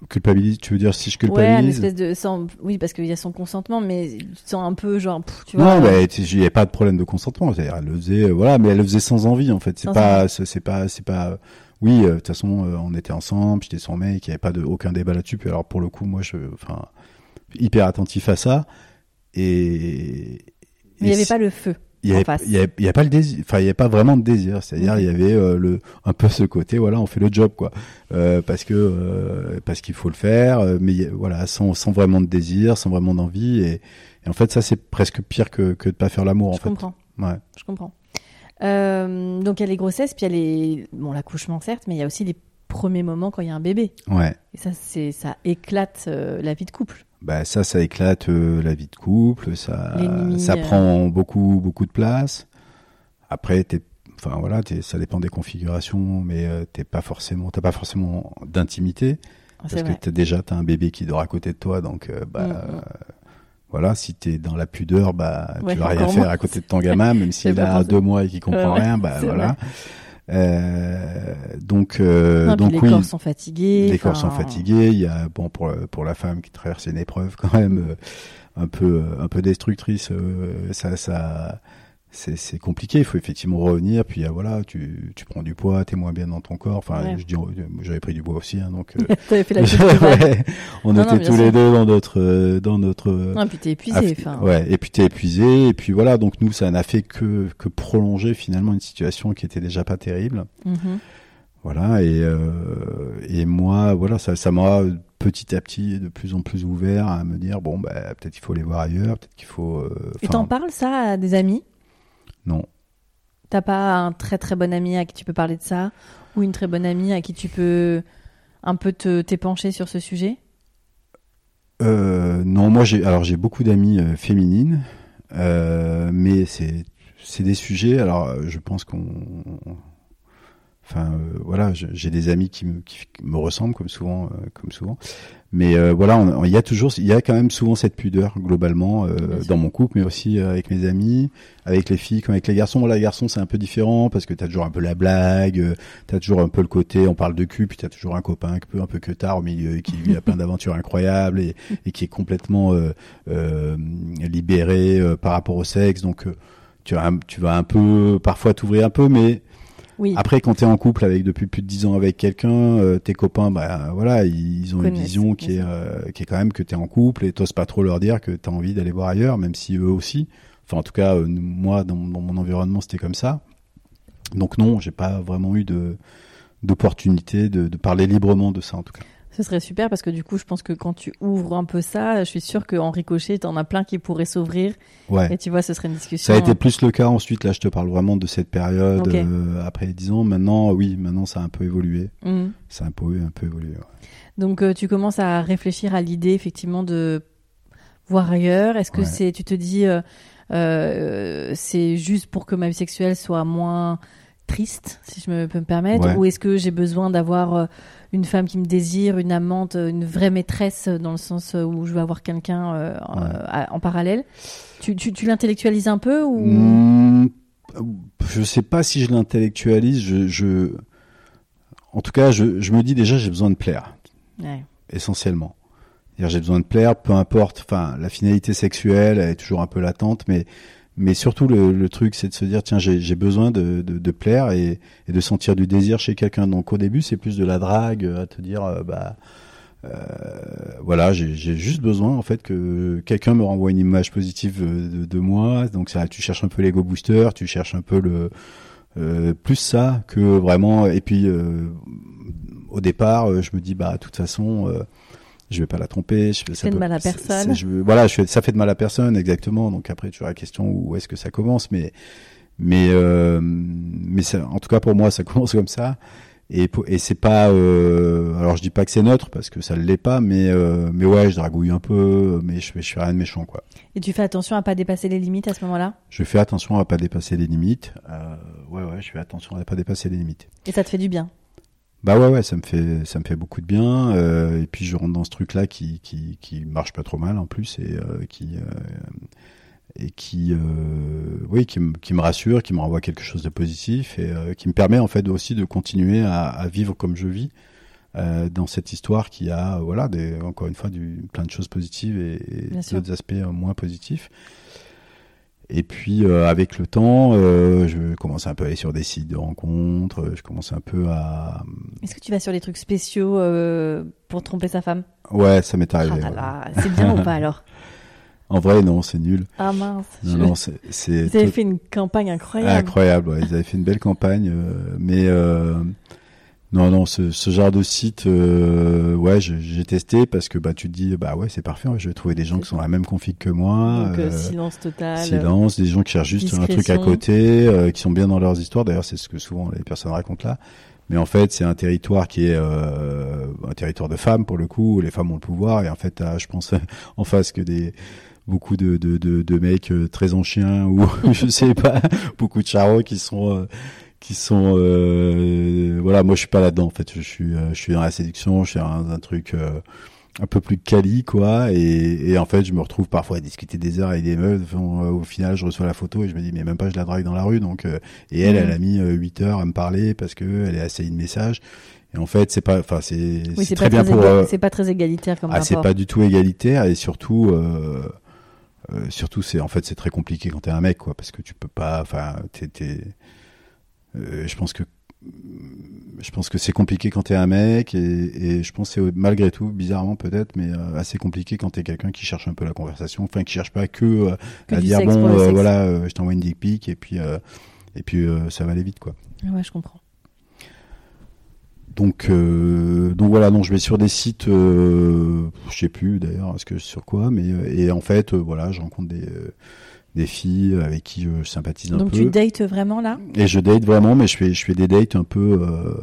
Culpabilise, tu veux dire si je Ouais, une culpabilise espèce de. sans- Oui, parce qu'il y a son consentement, mais tu te sens un peu genre. pff, tu non, vois. mais il n'y a pas de problème de consentement. C'est-à-dire, elle le faisait, euh, voilà, mais elle le faisait sans envie, en fait. C'est pas, c'est pas, c'est pas. Oui, euh, de toute façon, euh, on était ensemble, j'étais son mec, il n'y avait pas de aucun débat là-dessus. Puis alors, pour le coup, moi, je, enfin, hyper attentif à ça. Et Mais il n'y avait si- pas le feu. Il y en avait, avait, pas le désir, enfin, il y avait pas vraiment de désir. C'est-à-dire, Ok. il y avait euh, le, un peu ce côté, voilà, on fait le job, quoi, euh, parce que, euh, parce qu'il faut le faire, mais voilà, sans, sans vraiment de désir, sans vraiment d'envie, et, et en fait, ça, c'est presque pire que, que de pas faire l'amour, en Je fait. comprends. Ouais. Je comprends. Donc il y a les grossesses, puis il y a les bon l'accouchement certes, mais il y a aussi les premiers moments quand il y a un bébé. Ouais. Et ça c'est ça éclate la vie de couple. Bah ça, ça éclate euh, la vie de couple, ça, ça euh. prend beaucoup, beaucoup de place. Après, t'es, enfin voilà, t'es, ça dépend des configurations, mais euh, t'es pas forcément, t'as pas forcément d'intimité parce C'est que t'as déjà t'as un bébé qui dort à côté de toi, donc euh, bah Mm, mm. voilà, si t'es dans la pudeur, bah Ouais, tu vas rien faire à côté de ton gamin, même s'il a deux mois et qu'il comprend rien, bah voilà. Donc euh, Non, donc les oui. corps sont fatigués. Les corps sont fatigués. Il y a bon pour pour la femme qui traverse une épreuve quand même euh, un peu euh, un peu destructrice. euh, ça ça c'est c'est compliqué. Il faut effectivement revenir. Puis euh, voilà, tu tu prends du poids, t'es moins bien dans ton corps. Enfin, Ouais. je dis, euh, j'avais pris du poids aussi, hein, donc. euh, T'avais fait la ouais, on Non, était tous sûr. les deux dans notre euh, dans notre Non, puis t'es épuisé. Enfin, Ouais, et puis t'es épuisé, et puis voilà, donc nous, ça n'a fait que, que prolonger finalement une situation qui était déjà pas terrible. Mhm. Voilà, et, euh, et moi, voilà, ça, ça m'a petit à petit de plus en plus ouvert à me dire, bon, bah, peut-être qu'il faut les voir ailleurs, peut-être qu'il faut... euh, Et t'en parles ça à des amis? Non. T'as pas un très très bon ami à qui tu peux parler de ça? Ou une très bonne amie à qui tu peux un peu te t'épancher sur ce sujet? Euh, non, moi, j'ai, alors j'ai beaucoup d'amies euh, féminines, euh, mais c'est, c'est des sujets, alors euh, je pense qu'on... Enfin, euh, voilà, j'ai des amis qui me, qui me ressemblent comme souvent, euh, comme souvent. Mais euh, voilà, il y a toujours, il y a quand même souvent cette pudeur globalement euh, dans mon couple, mais aussi euh, avec mes amis, avec les filles comme avec les garçons. Voilà, les garçons c'est un peu différent parce que t'as toujours un peu la blague, euh, t'as toujours un peu le côté, on parle de cul, puis t'as toujours un copain un peu un peu que tard au milieu qui lui a plein d'aventures incroyables et, et qui est complètement libéré euh, par rapport au sexe. Donc tu vas, un- tu vas un peu parfois t'ouvrir un peu, mais Oui. Après, quand tu es en couple avec depuis plus de 10 ans avec quelqu'un, euh, tes copains, bah voilà, ils ont une vision qui est, euh, qui est quand même que tu es en couple et t'oses pas trop leur dire que tu as envie d'aller voir ailleurs, même si eux aussi. Enfin, en tout cas, euh, moi, dans, dans mon environnement, c'était comme ça. Donc non, j'ai pas vraiment eu de d'opportunité de, de parler librement de ça, en tout cas. Ce serait super parce que du coup, je pense que quand tu ouvres un peu ça, je suis sûre qu'en ricochet, t'en as plein qui pourraient s'ouvrir. Ouais. Et tu vois, ce serait une discussion. Ça a été plus le cas ensuite. Là, je te parle vraiment de cette période euh, après 10 ans. Maintenant, oui, maintenant, ça a un peu évolué. Mhm. Ça a un peu, un peu évolué. ouais. Donc, euh, tu commences à réfléchir à l'idée, effectivement, de voir ailleurs. Est-ce que Ouais. c'est, tu te dis, euh, euh, c'est juste pour que ma vie sexuelle soit moins triste, si je me peux me permettre, Ouais. ou est-ce que j'ai besoin d'avoir euh, une femme qui me désire, une amante, euh, une vraie maîtresse, euh, dans le sens où je veux avoir quelqu'un euh, en- Ouais. à- en parallèle? Tu, tu, tu l'intellectualises un peu ou? Mmh, je sais pas si je l'intellectualise. Je, je, en tout cas, je, je me dis déjà, j'ai besoin de plaire, Ouais. essentiellement. J'ai besoin de plaire, peu importe. Enfin, la finalité sexuelle elle est toujours un peu latente, mais mais surtout le, le truc, c'est de se dire tiens, j'ai besoin de, de, de plaire et, et de sentir du désir chez quelqu'un. Donc au début, c'est plus de la drague, à te dire euh, bah euh, voilà, j'ai juste besoin en fait que quelqu'un me renvoie une image positive euh, de, de moi. Donc ça, tu cherches un peu l'ego booster, tu cherches un peu le euh, plus ça que vraiment. Et puis euh, au départ, euh, je me dis bah de toute façon. Je vais pas la tromper. Je, fais de mal à personne. je voilà, je ça fait de mal à personne, exactement. Donc après, tu as la question où est-ce que ça commence, mais mais euh, mais ça, en tout cas pour moi, ça commence comme ça. Et et c'est pas. Euh, alors je dis pas que c'est neutre parce que ça l'est pas, mais euh, mais ouais, je dragouille un peu, mais je fais je fais rien de méchant quoi. Et tu fais attention à pas dépasser les limites à ce moment-là? Je fais attention à pas dépasser les limites. Euh, ouais ouais, je fais attention à pas dépasser les limites. Et ça te fait du bien? Bah ouais ouais, ça me fait ça me fait beaucoup de bien. euh, et puis je rentre dans ce truc là qui qui qui marche pas trop mal en plus et euh, qui euh, et qui euh, oui qui me qui me rassure, qui me renvoie quelque chose de positif et euh, qui me permet en fait aussi de continuer à, à vivre comme je vis. euh, dans cette histoire qui a voilà des, encore une fois du, plein de choses positives et, d'autres aspects moins positifs et puis euh, avec le temps euh, je commence un peu à aller sur des sites de rencontres euh, je commence un peu à Est-ce que tu vas sur des trucs spéciaux euh, pour tromper sa femme? Ouais ça m'est Ah arrivé là ouais. c'est bien ou pas alors? En vrai non c'est nul Ah mince. non je- non c'est avez tout- fait une campagne incroyable. incroyable ouais. ils avaient fait une belle campagne euh, mais euh, non non ce, ce genre de site euh, ouais j'ai testé parce que bah tu te dis bah ouais c'est parfait ouais, je vais trouver des gens qui sont ça. la même config que moi Donc euh, euh, silence total. silence, des gens qui cherchent juste un truc à côté, euh, qui sont bien dans leurs histoires. D'ailleurs, c'est ce que souvent les personnes racontent là. Mais en fait, c'est un territoire qui est euh, un territoire de femmes pour le coup. Où les femmes ont le pouvoir et en fait, je pense en face que des beaucoup de de, de, de mecs très en chien ou je sais pas, beaucoup de charros qui sont euh, qui sont euh, voilà. Moi, je suis pas là-dedans. En fait, je suis euh, je suis dans la séduction. Je suis dans un truc. euh, un peu plus quali quoi et, et en fait je me retrouve parfois à discuter des heures avec des meufs Enfin, euh, au final je reçois la photo et je me dis mais même pas je la drague dans la rue donc euh, et elle elle a mis euh, 8 heures à me parler parce que elle est assez de message et en fait c'est pas enfin c'est Oui, c'est très bien très pour euh, c'est pas très égalitaire comme ah c'est pas du tout égalitaire et surtout euh, euh, surtout c'est en fait c'est très compliqué quand t'es un mec quoi parce que tu peux pas enfin t'es euh, je pense que je pense que c'est compliqué quand t'es un mec et, et je pense que c'est malgré tout bizarrement peut-être mais euh, assez compliqué quand t'es quelqu'un qui cherche un peu la conversation enfin qui cherche pas que, euh, Que à dire bon euh, voilà euh, je t'envoie une dick pic et puis euh, et puis euh, ça va aller vite quoi Ah Ouais, je comprends. donc, euh, donc voilà, non, je vais sur des sites, euh, je sais plus d'ailleurs, est-ce que sur quoi, mais euh, et en fait, euh, voilà, je rencontre des euh, des filles avec qui je sympathise un Donc peu, tu dates vraiment là? Et je date vraiment, mais je fais je fais des dates un peu euh,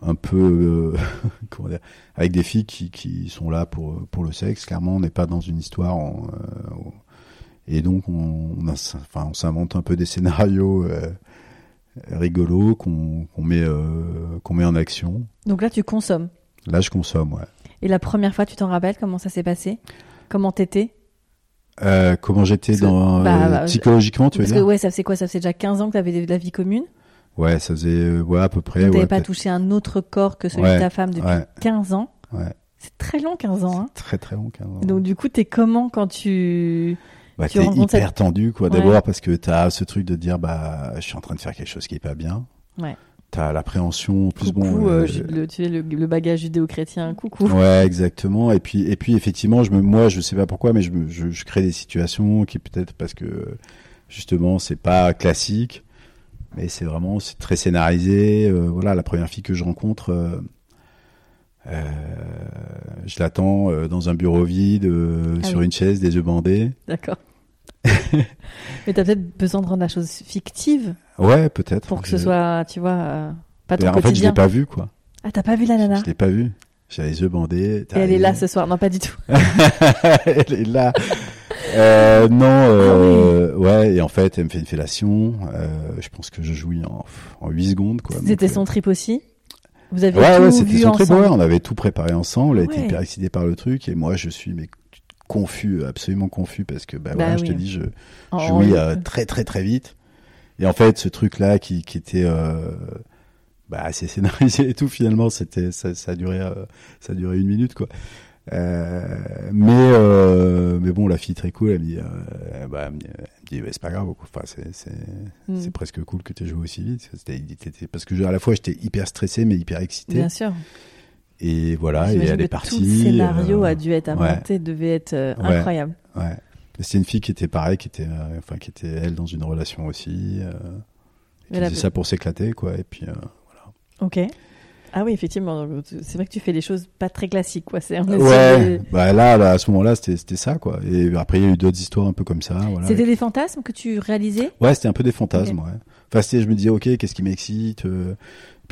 un peu euh, comment dire, avec des filles qui qui sont là pour pour le sexe. Clairement, on n'est pas dans une histoire. en, euh, et donc, on, on, a- enfin, on s'invente un peu des scénarios rigolos qu'on met qu'on met en action. Donc là, tu consommes? Là, je consomme, ouais. Et la première fois, tu t'en rappelles comment ça s'est passé? Comment t'étais? Euh, comment j'étais dans bah, euh, bah, psychologiquement, tu veux Parce que ouais, ça faisait quoi? Ça faisait déjà 15 ans que t'avais de la vie commune? Ouais, ça faisait euh, ouais à peu près. T'avais ouais, pas touché un autre corps que celui Ouais, de ta femme depuis ouais. 15 ans? Ouais. C'est très long 15 ans. Hein. Très très long. 15 ans. Donc du coup, t'es comment quand tu bah, Tu t'es rencontres hyper cette- tendu, quoi. D'abord parce que t'as ce truc de dire, bah, je suis en train de faire quelque chose qui est pas bien. Ouais. T'as l'appréhension, en plus coucou, bon. euh, euh, le, tu sais, le, le bagage judéo-chrétien, coucou. Ouais, exactement. Et puis, et puis effectivement, je me, moi, je sais pas pourquoi, mais je, me, je, je crée des situations qui peut-être parce que justement, c'est pas classique, mais c'est vraiment, c'est très scénarisé. Euh, voilà, la première fille que je rencontre, euh, euh, je l'attends euh, dans un bureau vide, euh, Ah sur oui. une chaise, des yeux bandés. D'accord. Mais t'as peut-être besoin de rendre la chose fictive Ouais, peut-être. pour que ce Je- soit, tu vois, euh, pas ton Mais en fait, je quotidien. l'ai pas vu, quoi. Ah, t'as pas vu la nana Je l'ai pas vu. J'ai les yeux bandés. Et elle est là ce soir. Non, pas du tout. elle est là. Euh, non, euh, ouais, et en fait, elle me fait une fellation. Euh, je pense que je jouis en, en 8 secondes, quoi. C'était Donc, son trip aussi Vous euh, avez Ouais, tout ouais, c'était vu son trip. ensemble Ouais, on avait tout préparé ensemble. Elle Ouais. était hyper excitée par le truc, et moi, je suis mais confus, absolument confus, parce que, bah, Bah voilà, je te dis, je En- jouis en- euh, très, très, très vite. Et en fait, ce truc-là, qui, qui était euh, bah, assez scénarisé et tout, finalement, c'était, ça, ça a duré, euh, ça a duré une minute, quoi. Euh, mais mais bon la fille très cool elle me dit bah, elle me dit, Ouais, c'est pas grave quoi. enfin c'est c'est Hmm. c'est presque cool que tu aies joué aussi vite C'était- parce que je- à la fois j'étais hyper stressé mais hyper excité Bien sûr. et voilà et elle est partie Tout le scénario a dû être ouais. inventé, devait être Ouais. incroyable. ouais c'était une fille qui était pareil qui était euh, enfin qui était elle dans une relation aussi euh, qui faisait ça pour s'éclater quoi et puis euh, Ok. Ah oui, effectivement. C'est vrai que tu fais des choses pas très classiques, quoi. C'est ouais de- bah là, là à ce moment-là c'était ça quoi et après il y a eu d'autres histoires un peu comme ça voilà C'était des fantasmes que tu réalisais? Ouais, c'était un peu des fantasmes, ouais. Enfin, je me disais, ok, qu'est-ce qui m'excite euh,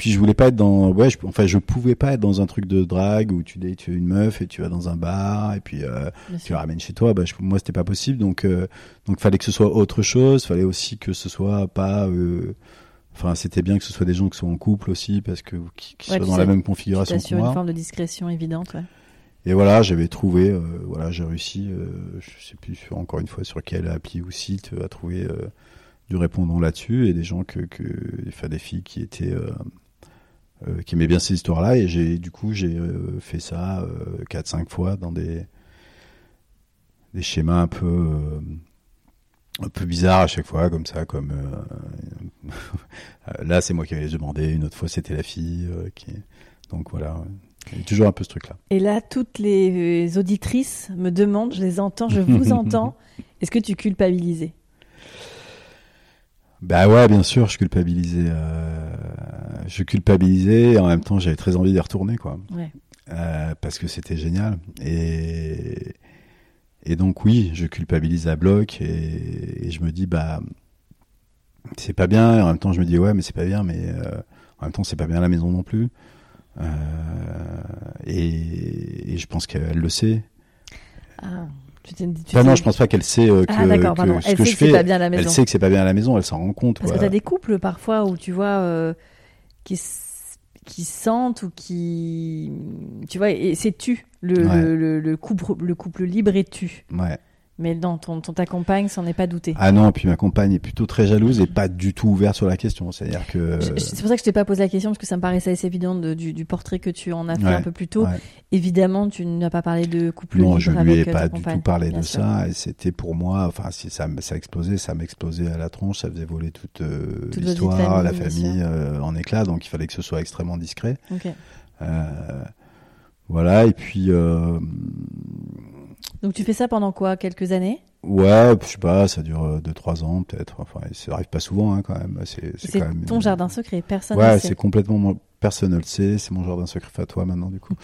Puis je voulais pas être dans, ouais, je, enfin, je pouvais pas être dans un truc de drague où tu dates une meuf et tu vas dans un bar et puis euh, tu la ramènes chez toi. Bah, je, moi, c'était pas possible, donc, euh, donc, fallait que ce soit autre chose. Fallait aussi que ce soit pas, euh, enfin, c'était bien que ce soit des gens qui sont en couple aussi parce que qui, qui Ouais, soient dans sais, la même configuration que t'assures une moi. forme de discrétion évidente, ouais. Et voilà, j'avais trouvé, euh, voilà, j'ai réussi, euh, je sais plus sur- encore une fois sur quelle appli ou site, à trouver euh, du répondant là-dessus et des gens que, que, enfin des filles qui étaient, euh, qui aimaient bien ces histoires-là et j'ai, du coup, j'ai euh, fait ça euh, quatre, cinq fois dans des des schémas un peu un peu bizarres à chaque fois, comme ça, comme là c'est moi qui avais demandé, une autre fois c'était la fille qui, donc voilà. Il y a toujours un peu ce truc-là. Et là, toutes les auditrices me demandent, je les entends, je vous entends. Est-ce que tu culpabilisais? Bah ouais, bien sûr, je culpabilisais. Euh, je culpabilisais et en même temps, j'avais très envie d'y retourner, quoi. Ouais. Euh, parce que c'était génial. Et, et donc oui, je culpabilise à bloc et, et je me dis bah c'est pas bien. Et en même temps, je me dis ouais, mais c'est pas bien. Mais euh, en même temps, c'est pas bien à la maison non plus. Et, et je pense qu'elle le sait. Ah, tu tu Enfin non, je pense pas qu'elle sait euh, que, Ah, que ce que je que c'est fais. Elle sait que c'est pas bien à la maison. Elle s'en rend compte. Parce quoi. que t'as des couples parfois où tu vois euh, qui sentent ou qui tu vois et c'est tu le, Ouais. le, le, le couple le couple libre est tu Ouais. Mais dans ton, ton ta compagne s'en est pas douté Ah non, puis ma compagne est plutôt très jalouse et pas du tout ouverte sur la question. C'est-à-dire que. C'est pour ça que je t'ai pas posé la question parce que ça me paraissait assez évident de- du, du portrait que tu en as fait Ouais, un peu plus tôt ouais. évidemment tu n'as pas parlé de couple Non, je lui ai pas du tout parlé de sûr. ça. Et c'était pour moi, enfin, si ça, ça explosait, ça m'explosait à la tronche, ça faisait voler toute, euh, Toute l'histoire, la famille, euh, en éclats. Donc il fallait que ce soit extrêmement discret. Ok. Euh, voilà. Et puis, euh, donc tu fais ça pendant quoi? Quelques années? Ouais, je sais pas, ça dure 2-3 ans peut-être. Enfin, ça arrive pas souvent hein, quand même. C'est, ton une- jardin secret personne ne Ouais, sait c'est complètement mon... personne ne le sait. C'est mon jardin secret à toi maintenant du coup.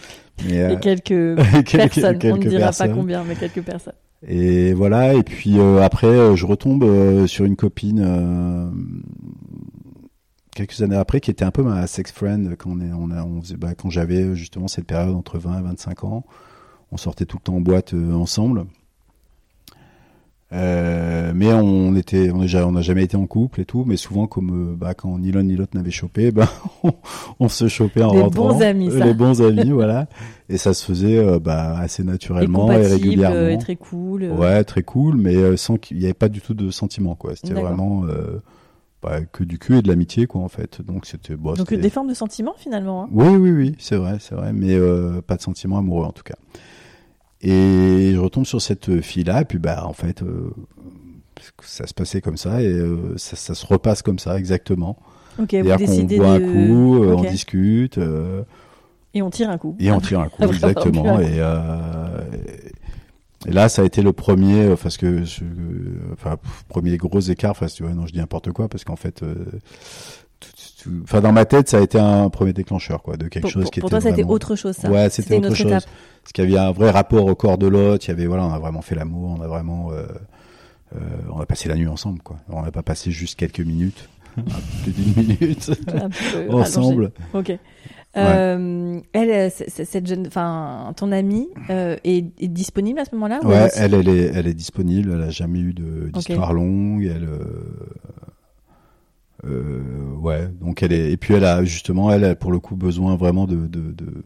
Mais, euh, et quelques quelques- personnes on ne dira personnes. pas combien mais quelques personnes Et voilà, et puis euh, après, euh, je retombe euh, sur une copine euh, quelques années après, qui était un peu ma sex friend quand on est, on a, on faisait, bah, quand j'avais euh, justement cette période entre 20 et 25 ans. On sortait tout le temps en boîte euh, ensemble. Euh, mais on était, on n'a on jamais été en couple et tout, mais souvent comme euh, bah, quand ni l'un ni l'autre n'avait chopé, bah, on, on se chopait en Les rentrant. bons amis, ça. Les bons amis, voilà. Et ça se faisait euh, bah, assez et naturellement et, compatible régulièrement. et très cool euh. Ouais, très cool, mais sans qu'il n'y avait pas du tout de sentiment, quoi. C'était vraiment bah, que du cul et de l'amitié, quoi, en fait. Donc c'était. Donc des formes de sentiments finalement hein. Oui, oui, oui, c'est vrai, c'est vrai, mais pas de sentiment amoureux en tout cas. Et je retombe sur cette fille-là, et puis bah en fait, euh, ça se passait comme ça, et euh, ça, ça, se repasse comme ça, exactement. Ok, vous décidez boit de... un coup, euh, Ok. on discute, euh, Et on tire un coup. et on tire un coup, exactement. Et, euh, et là, ça a été le premier, parce que, je, enfin, premier gros écart, enfin, tu vois, non, je dis n'importe quoi, parce qu'en fait, euh, enfin, dans ma tête, ça a été un premier déclencheur, quoi, de quelque Pour, chose pour- qui pour était toi, ça a été autre chose, ça. Ouais, c'était autre chose. étape. Parce qu'il y avait un vrai rapport au corps de l'autre. Il y avait voilà, on a vraiment fait l'amour, on a vraiment, euh, euh, on a passé la nuit ensemble, quoi. On n'a pas passé juste quelques minutes, plus d'une minute ensemble. Ok. Euh, elle, cette jeune, enfin, ton amie euh, est, est disponible à ce moment-là ou Ouais, elle, elle est, elle est disponible. Elle a jamais eu d'histoire longue. Elle, euh, ouais. Donc elle est. Et puis elle a justement, elle a pour le coup besoin vraiment de de, de,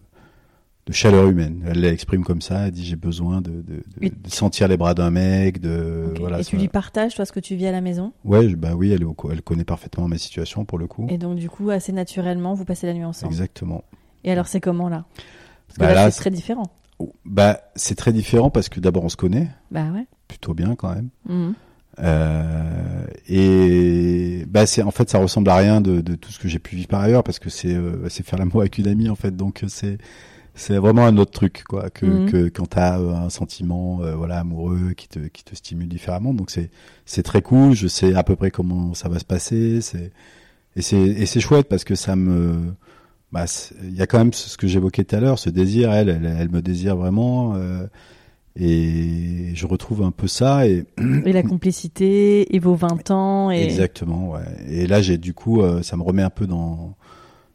de chaleur humaine. Elle l'exprime comme ça. Elle dit j'ai besoin de, de, de, Et de sentir les bras d'un mec. De voilà. Et ça- tu lui partages, toi, ce que tu vis à la maison? Ouais, bah oui, elle, est au elle connaît parfaitement ma situation pour le coup. Et donc, du coup, assez naturellement, vous passez la nuit ensemble? Exactement. Et alors, c'est comment là? Parce que Bah là, c'est très différent. Bah c'est très différent parce que d'abord on se connaît Bah ouais. plutôt bien quand même. Mhm. Euh, et bah c'est en fait ça ressemble à rien de, de tout ce que j'ai pu vivre par ailleurs parce que c'est euh, c'est faire l'amour avec une amie en fait. Donc c'est c'est vraiment un autre truc quoi que Mhm. que quand t'as euh, un sentiment euh, voilà amoureux qui te qui te stimule différemment. Donc c'est c'est très cool. Je sais à peu près comment ça va se passer. C'est et c'est et c'est chouette parce que ça me bah il y a quand même ce que j'évoquais tout à l'heure ce désir elle elle, elle me désire vraiment euh, et je retrouve un peu ça et Et la complicité, et vos 20 ans, et... Exactement, ouais. Et là, j'ai du coup, euh, ça me remet un peu dans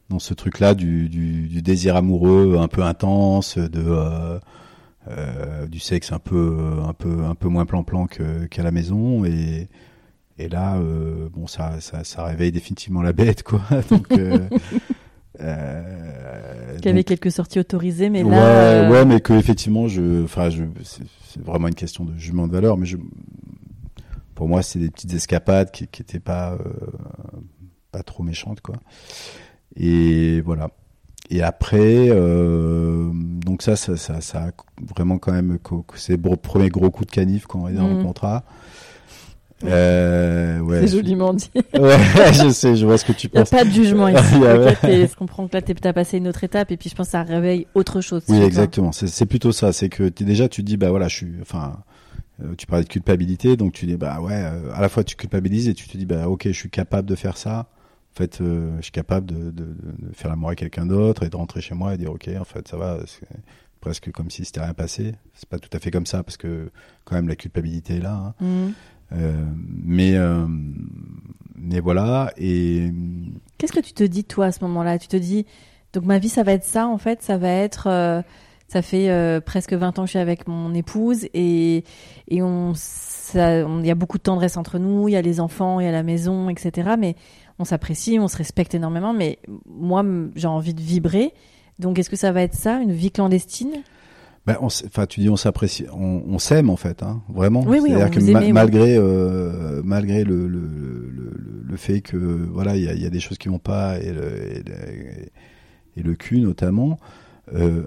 dans ce truc-là du, du, du désir amoureux un peu intense, de euh, euh, du sexe un peu un peu un peu moins plan-plan que qu'à la maison et et là, euh, bon, ça, ça ça réveille définitivement la bête, quoi. Donc, euh, Qu'il y avait quelques sorties autorisées, mais ouais, là... euh, ouais, mais que effectivement, je, enfin, je, c'est vraiment une question de jugement de valeur, mais je, pour moi, c'est des petites escapades qui, qui étaient pas, euh, pas trop méchantes, quoi. Et voilà. Et après, euh, donc ça, ça, ça, ça a vraiment quand même, c'est le premier gros coup de canif quand on est dans Mhm. le contrat. Euh, ouais. C'est joliment dit. Ouais, je sais, je vois ce que tu Il n'y a penses. pas de jugement ici. Je comprends que là, t'es- t'as passé une autre étape et puis je pense que ça réveille autre chose. Oui, exactement. C'est plutôt ça. C'est que déjà tu dis bah voilà, je suis. Enfin, euh, tu parlais de culpabilité, donc tu dis bah ouais. euh, à la fois tu culpabilises et tu te dis bah ok, je suis capable de faire ça. En fait, je suis capable de, de, de faire l'amour avec quelqu'un d'autre et de rentrer chez moi et dire ok, en fait ça va. C'est presque comme si c'était rien passé. C'est pas tout à fait comme ça parce que quand même la culpabilité est là. hein. Mhm. Euh, mais euh, mais voilà et Qu'est-ce que tu te dis, toi, à ce moment-là? Tu te dis, donc ma vie, ça va être ça, en fait, ça va être. euh, ça fait euh, presque 20 ans que je suis avec mon épouse et, et on, il y a beaucoup de tendresse entre nous, il y a les enfants, il y a la maison, etc. Mais on s'apprécie, on se respecte énormément. Mais moi, j'ai envie de vibrer. Donc, est-ce que ça va être ça, une vie clandestine? Ben, on enfin, tu dis on s'apprécie, on, on s'aime en fait, hein, vraiment. Oui, oui, C'est-à-dire que ma- aimez, malgré euh, malgré le, le, le, le- fait que voilà, il y a, y a des choses qui vont pas et le, et le, et le cul notamment. Euh,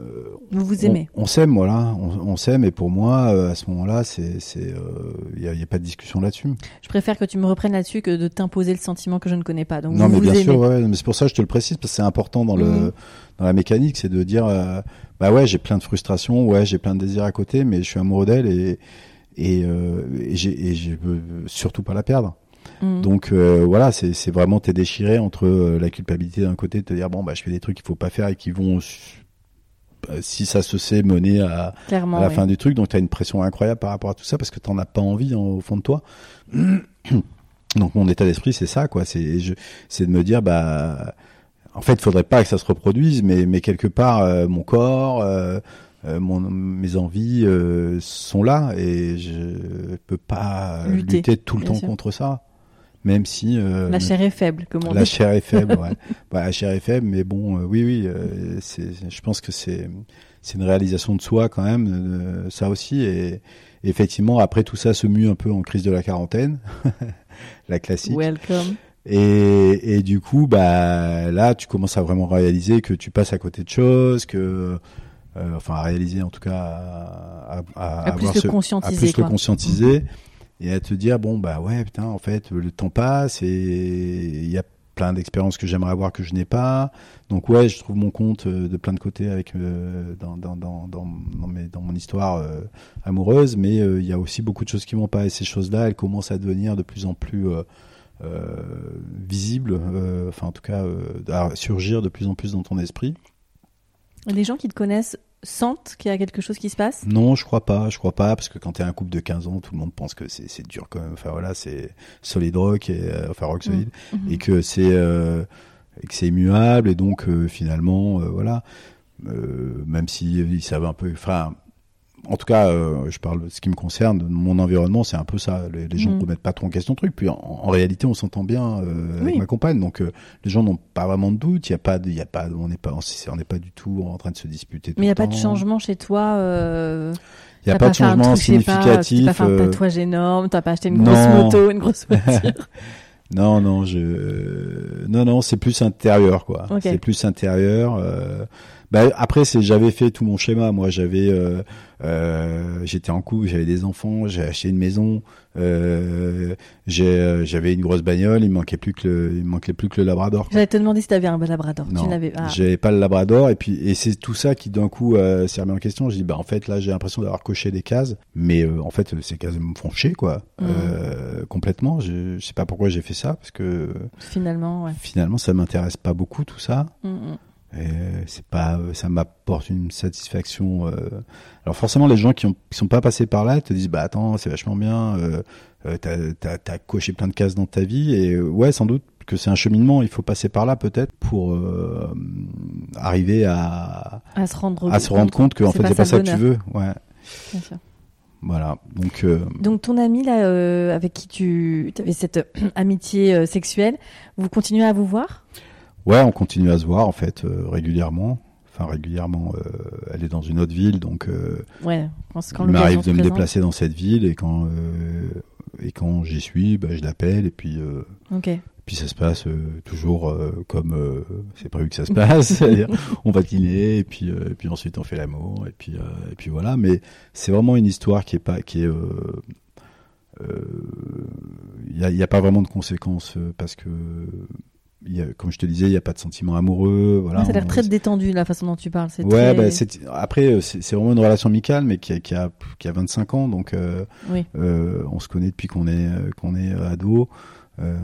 Vous vous aimez On, s'aime, voilà, on, on s'aime et pour moi, euh, à ce moment-là, c'est c'est euh, il y, a, pas de discussion là-dessus. Je préfère que tu me reprennes là-dessus que de t'imposer le sentiment que je ne connais pas. Donc, Non, vous mais vous bien aimez. sûr, ouais, ouais, mais c'est pour ça que je te le précise parce que c'est important dans le Mhm. dans la mécanique, c'est de dire euh, bah ouais, j'ai plein de frustrations, ouais, j'ai plein de désirs à côté, mais je suis amoureux d'elle et et, euh, et je veux surtout pas la perdre. Mhm. Donc euh, voilà, c'est c'est vraiment t'es déchiré entre euh, la culpabilité d'un côté de te dire bon bah je fais des trucs qu'il faut pas faire et qui vont euh, si ça se sait mener à, à la oui. fin du truc. Donc tu as une pression incroyable par rapport à tout ça parce que t'en as pas envie en- au fond de toi. Donc mon état d'esprit c'est ça quoi, c'est je- c'est de me dire bah en fait il faudrait pas que ça se reproduise, mais mais quelque part euh, mon corps, euh, euh, mon, mes envies euh, sont là et je peux pas Lutter, lutter, tout le temps sûr. contre ça, même si euh, La chair est faible, comme on la dit. chair est faible, ouais. Bah, la chair est faible, mais bon, euh, oui, oui, euh, c'est, je pense que c'est, c'est une réalisation de soi quand même, euh, ça aussi. Et, effectivement, après tout ça se mue un peu en crise de la quarantaine, la classique. Welcome. Et, et du coup, bah là, tu commences à vraiment réaliser que tu passes à côté de choses, que euh, enfin à réaliser en tout cas, à, à, À plus avoir le ce- à conscientiser, plus le quoi. conscientiser et à te dire bon bah ouais putain en fait le temps passe et il y a plein d'expériences que j'aimerais avoir que je n'ai pas. Donc ouais, je trouve mon compte euh, de plein de côtés avec euh, dans, dans, dans, dans, mes- dans mon histoire euh, amoureuse, mais il y a aussi beaucoup de choses qui vont pas et ces choses-là, elles commencent à devenir de plus en plus euh, visibles, euh, enfin en tout cas euh, à surgir de plus en plus dans ton esprit. Les gens qui te connaissent sentent qu'il y a quelque chose qui se passe? Non, je crois pas, je crois pas, parce que quand t'es un couple de 15 ans, tout le monde pense que c'est dur quand même. Enfin voilà, c'est solid rock, et, enfin rock solide, Mhm. et que c'est euh, immuable, et donc euh, finalement, euh, voilà, même si ils savent un peu, enfin. En tout cas, euh, je parle de ce qui me concerne, mon environnement, c'est un peu ça. Les, les gens ne remettent pas trop en question le truc. Puis en, en réalité, on s'entend bien euh, avec ma compagne, donc euh, les gens n'ont pas vraiment de doute. Il y a pas, il y a pas, on n'est pas, on n'est pas du tout en train de se disputer. tout Mais il n'y a pas de changement chez toi euh... Il n'y a pas de changement sais pas, significatif. T'as pas fait un euh, tatouage énorme, t'as pas acheté une grosse non. moto, une grosse voiture. Non, non, je, non, non, c'est plus intérieur, quoi. C'est plus intérieur. euh, Bah, après, c'est, j'avais fait tout mon schéma. Moi, j'avais, euh, euh, j'étais en couple, j'avais des enfants, j'ai acheté une maison, euh, j'ai, euh, j'avais une grosse bagnole. Il me manquait plus que le, il me manquait plus que le Labrador. J'allais te demander si t'avais un labrador. Non, tu l'avais. Ah. j'avais pas le Labrador et puis et c'est tout ça qui d'un coup euh, s'est remis en question. Je dis bah en fait là j'ai l'impression d'avoir coché des cases, mais euh, en fait ces cases me font chier quoi, euh, complètement. Je, je sais pas pourquoi j'ai fait ça parce que Finalement, ouais. finalement ça m'intéresse pas beaucoup tout ça. Mm, mm. Et c'est pas, euh, ça m'apporte une satisfaction. euh. Alors forcément, les gens qui, ont, qui sont pas passés par là te disent, bah attends, c'est vachement bien, euh, euh, t'as, coché plein de cases dans ta vie, et euh, ouais, sans doute que c'est un cheminement. Il faut passer par là peut-être pour euh, arriver à, À se rendre à se rendre compte que en fait pas c'est pas ça que tu veux. Ouais, Bien sûr. voilà. Donc euh, Donc ton ami là, euh, avec qui tu avais cette euh, amitié euh, sexuelle, vous continuez à vous voir? Ouais, on continue à se voir en fait euh, régulièrement. Enfin régulièrement, euh, elle est dans une autre ville, donc. euh, Ouais. Quand, il m'arrive de me déplacer dans cette ville et quand et quand j'y suis, bah, je l'appelle et puis euh, Ok. puis ça se passe euh, toujours euh, comme euh, c'est prévu que ça se passe. On va dîner et puis et puis ensuite on fait l'amour et puis et puis voilà. Mais c'est vraiment une histoire qui est pas qui est il y a, a pas vraiment de conséquences parce que y a, comme je te disais, il y a pas de sentiment amoureux. Voilà, ça a l'air très détendu la façon dont tu parles. C'est Ouais, très... bah, c'est après euh, c'est vraiment une relation amicale, mais qui a qui a, qui a 25 ans, donc euh, Oui. euh, on se connaît depuis qu'on est qu'on est ado. Euh,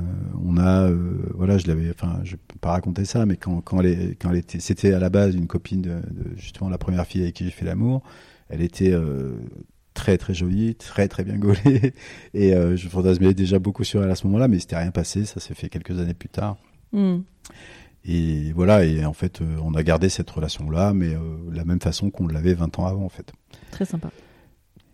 on a voilà, je l'avais, enfin, je peux pas raconter ça, mais quand quand elle est, quand elle était, c'était à la base une copine de, de justement la première fille avec qui j'ai fait l'amour. Elle était très très jolie, très très bien gaulée, et euh, je fantasmais déjà beaucoup sur elle à ce moment-là, mais c'était rien passé. Ça s'est fait quelques années plus tard. Hmm. Et voilà, et en fait, euh, on a gardé cette relation-là, mais euh, la même façon qu'on l'avait 20 ans avant, en fait. Très sympa.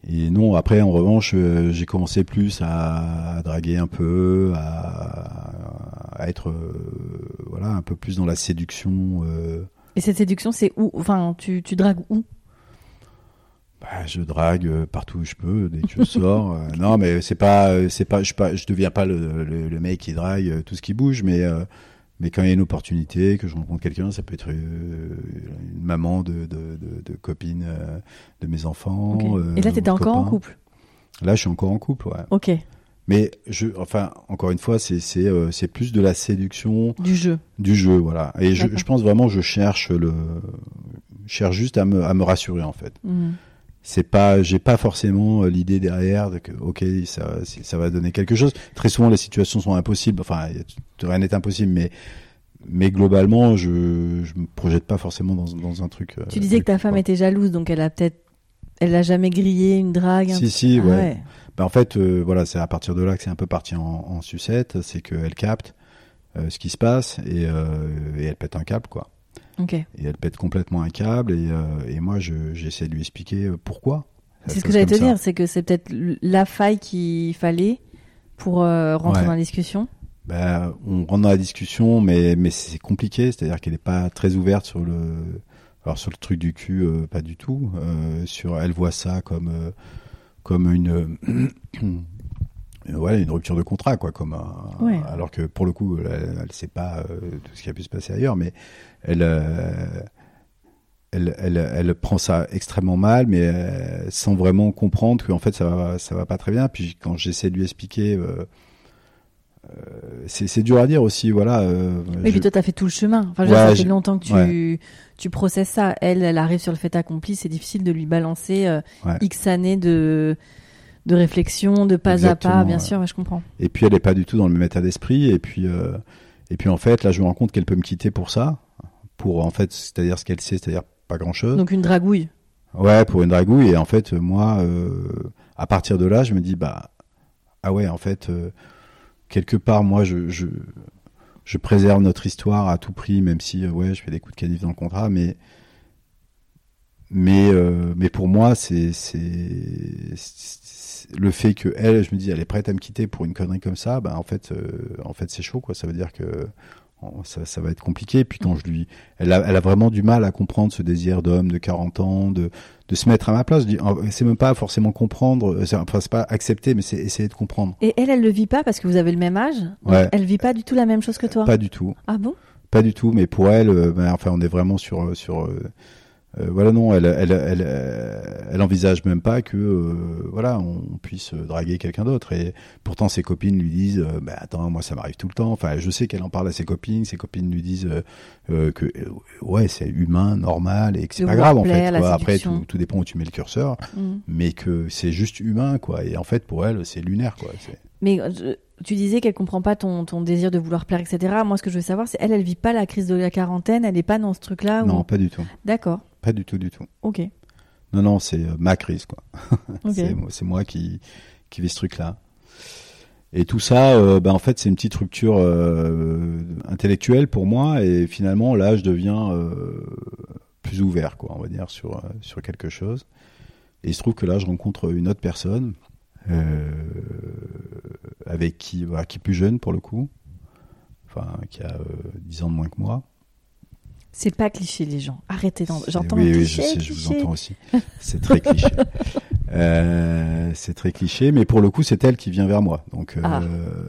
Et non, après, en revanche, euh, j'ai commencé plus à, à draguer un peu, à, à être, euh, voilà, un peu plus dans la séduction. Et cette séduction, c'est où? Enfin, tu, tu dragues où? Bah, je drague euh, partout où je peux, dès que je sors. Euh, non, mais c'est pas, euh, c'est pas, je, pas, je deviens pas le, le, le mec qui drague tout ce qui bouge, mais euh, mais quand il y a une opportunité, que je rencontre quelqu'un, ça peut être euh, une maman de, de, de, de copine euh, de mes enfants. Et là, t'étais encore en couple? Là, je suis encore en couple, ouais. Ok. Mais je, enfin, encore une fois, c'est plus de la séduction Du jeu. du jeu, voilà. Et je, pense vraiment, je cherche le, je cherche juste à me à me rassurer en fait. Hmm. C'est pas, j'ai pas forcément euh, l'idée derrière de que, ok, ça ça va donner quelque chose. Très souvent, les situations sont impossibles. Enfin, rien n'est impossible, mais mais globalement, je je me projette pas forcément dans dans un truc. euh, Tu disais que ta femme quoi. était jalouse, donc elle a peut-être. Elle a jamais grillé une drague un Si si, Ah ouais. Ben, en fait, euh, voilà, c'est à partir de là que c'est un peu parti en, en sucette. C'est qu'elle capte euh, ce qui se passe et, euh, et elle pète un câble, quoi. Et elle pète complètement un câble et, euh, et moi, je- j'essaie de lui expliquer euh, pourquoi. C'est ce que j'allais te ça. dire, c'est que c'est peut-être la faille qu'il fallait pour euh, rentrer Ouais. dans la discussion. Ben, on rentre dans la discussion, mais, mais c'est compliqué, c'est-à-dire qu'elle n'est pas très ouverte sur le, alors sur le truc du cul, euh, pas du tout. Sur, elle voit ça comme, comme une, ouais, une rupture de contrat, quoi, comme un, Ouais. alors que pour le coup, elle, elle sait pas euh, tout ce qui a pu se passer ailleurs, mais elle, euh, elle, elle, elle, prend ça extrêmement mal, mais euh, sans vraiment comprendre qu'en fait ça va, ça va pas très bien. Puis quand j'essaie de lui expliquer, euh, euh, c'est dur à dire aussi, voilà. Euh, oui, puis toi t'as fait tout le chemin. Enfin, ouais, ça fait longtemps que tu tu processes ça. Elle, elle arrive sur le fait accompli. C'est difficile de lui balancer x années de de réflexion, de pas à pas, bien sûr. je comprends. Et puis elle est pas du tout dans le même état d'esprit. Et puis et puis en fait, là, je me rends compte qu'elle peut me quitter pour ça, pour en fait, c'est-à-dire ce qu'elle sait, c'est-à-dire pas grand-chose. Donc une dragouille. Ouais, pour une dragouille. Et en fait, moi, euh, à partir de là, je me dis, bah, ah ouais, en fait, euh, quelque part, moi, je, je, je, préserve notre histoire à tout prix, même si, euh, ouais, je fais des coups de canif dans le contrat, mais, mais, mais pour moi, c'est, c'est, le fait que elle, je me dis, elle est prête à me quitter pour une connerie comme ça, bah, en fait, en fait, c'est chaud, quoi. Ça veut dire que ça, ça, va être compliqué. Puis quand je lui, elle a, elle a vraiment du mal à comprendre ce désir d'homme de 40 ans, de, de se mettre à ma place. C'est même pas forcément comprendre, enfin c'est pas accepter, mais c'est essayer de comprendre. Et elle, elle le vit pas parce que vous avez le même âge. Ouais. Elle vit pas du tout la même chose que toi. Pas du tout. Ah bon? Pas du tout, mais pour elle, euh, ben, enfin on est vraiment sur sur euh, euh, voilà, non, elle, elle, elle, elle, envisage même pas que, euh, voilà, on puisse draguer quelqu'un d'autre. Et pourtant, ses copines lui disent, bah, attends, moi, ça m'arrive tout le temps. Enfin, je sais qu'elle en parle à ses copines. Ses copines lui disent que, ouais, c'est humain, normal, et que c'est pas grave en fait. Après, tout, tout, dépend où tu mets le curseur, mm. mais que c'est juste humain, quoi. Et en fait, pour elle, c'est lunaire, quoi. Mais tu disais qu'elle comprend pas ton, ton, désir de vouloir plaire, etc. Moi, ce que je veux savoir, c'est elle, elle vit pas la crise de la quarantaine. Elle n'est pas dans ce truc-là. Non, pas du tout. D'accord. Pas du tout, du tout. Ok. Non, non, c'est euh, ma crise, quoi. c'est moi qui, qui vis ce truc-là. Et tout ça, euh, ben, en fait, c'est une petite rupture euh, intellectuelle pour moi. Et finalement, là, je deviens plus ouvert, quoi, on va dire, sur, sur quelque chose. Et il se trouve que là, je rencontre une autre personne avec qui, voilà, qui est plus jeune pour le coup, enfin, qui a 10 ans de moins que moi. C'est pas cliché les gens. Arrêtez d'en. J'entends oui, oui, je sais, je vous entends aussi. C'est très cliché. euh, c'est très cliché, mais pour le coup, c'est elle qui vient vers moi. Donc ah,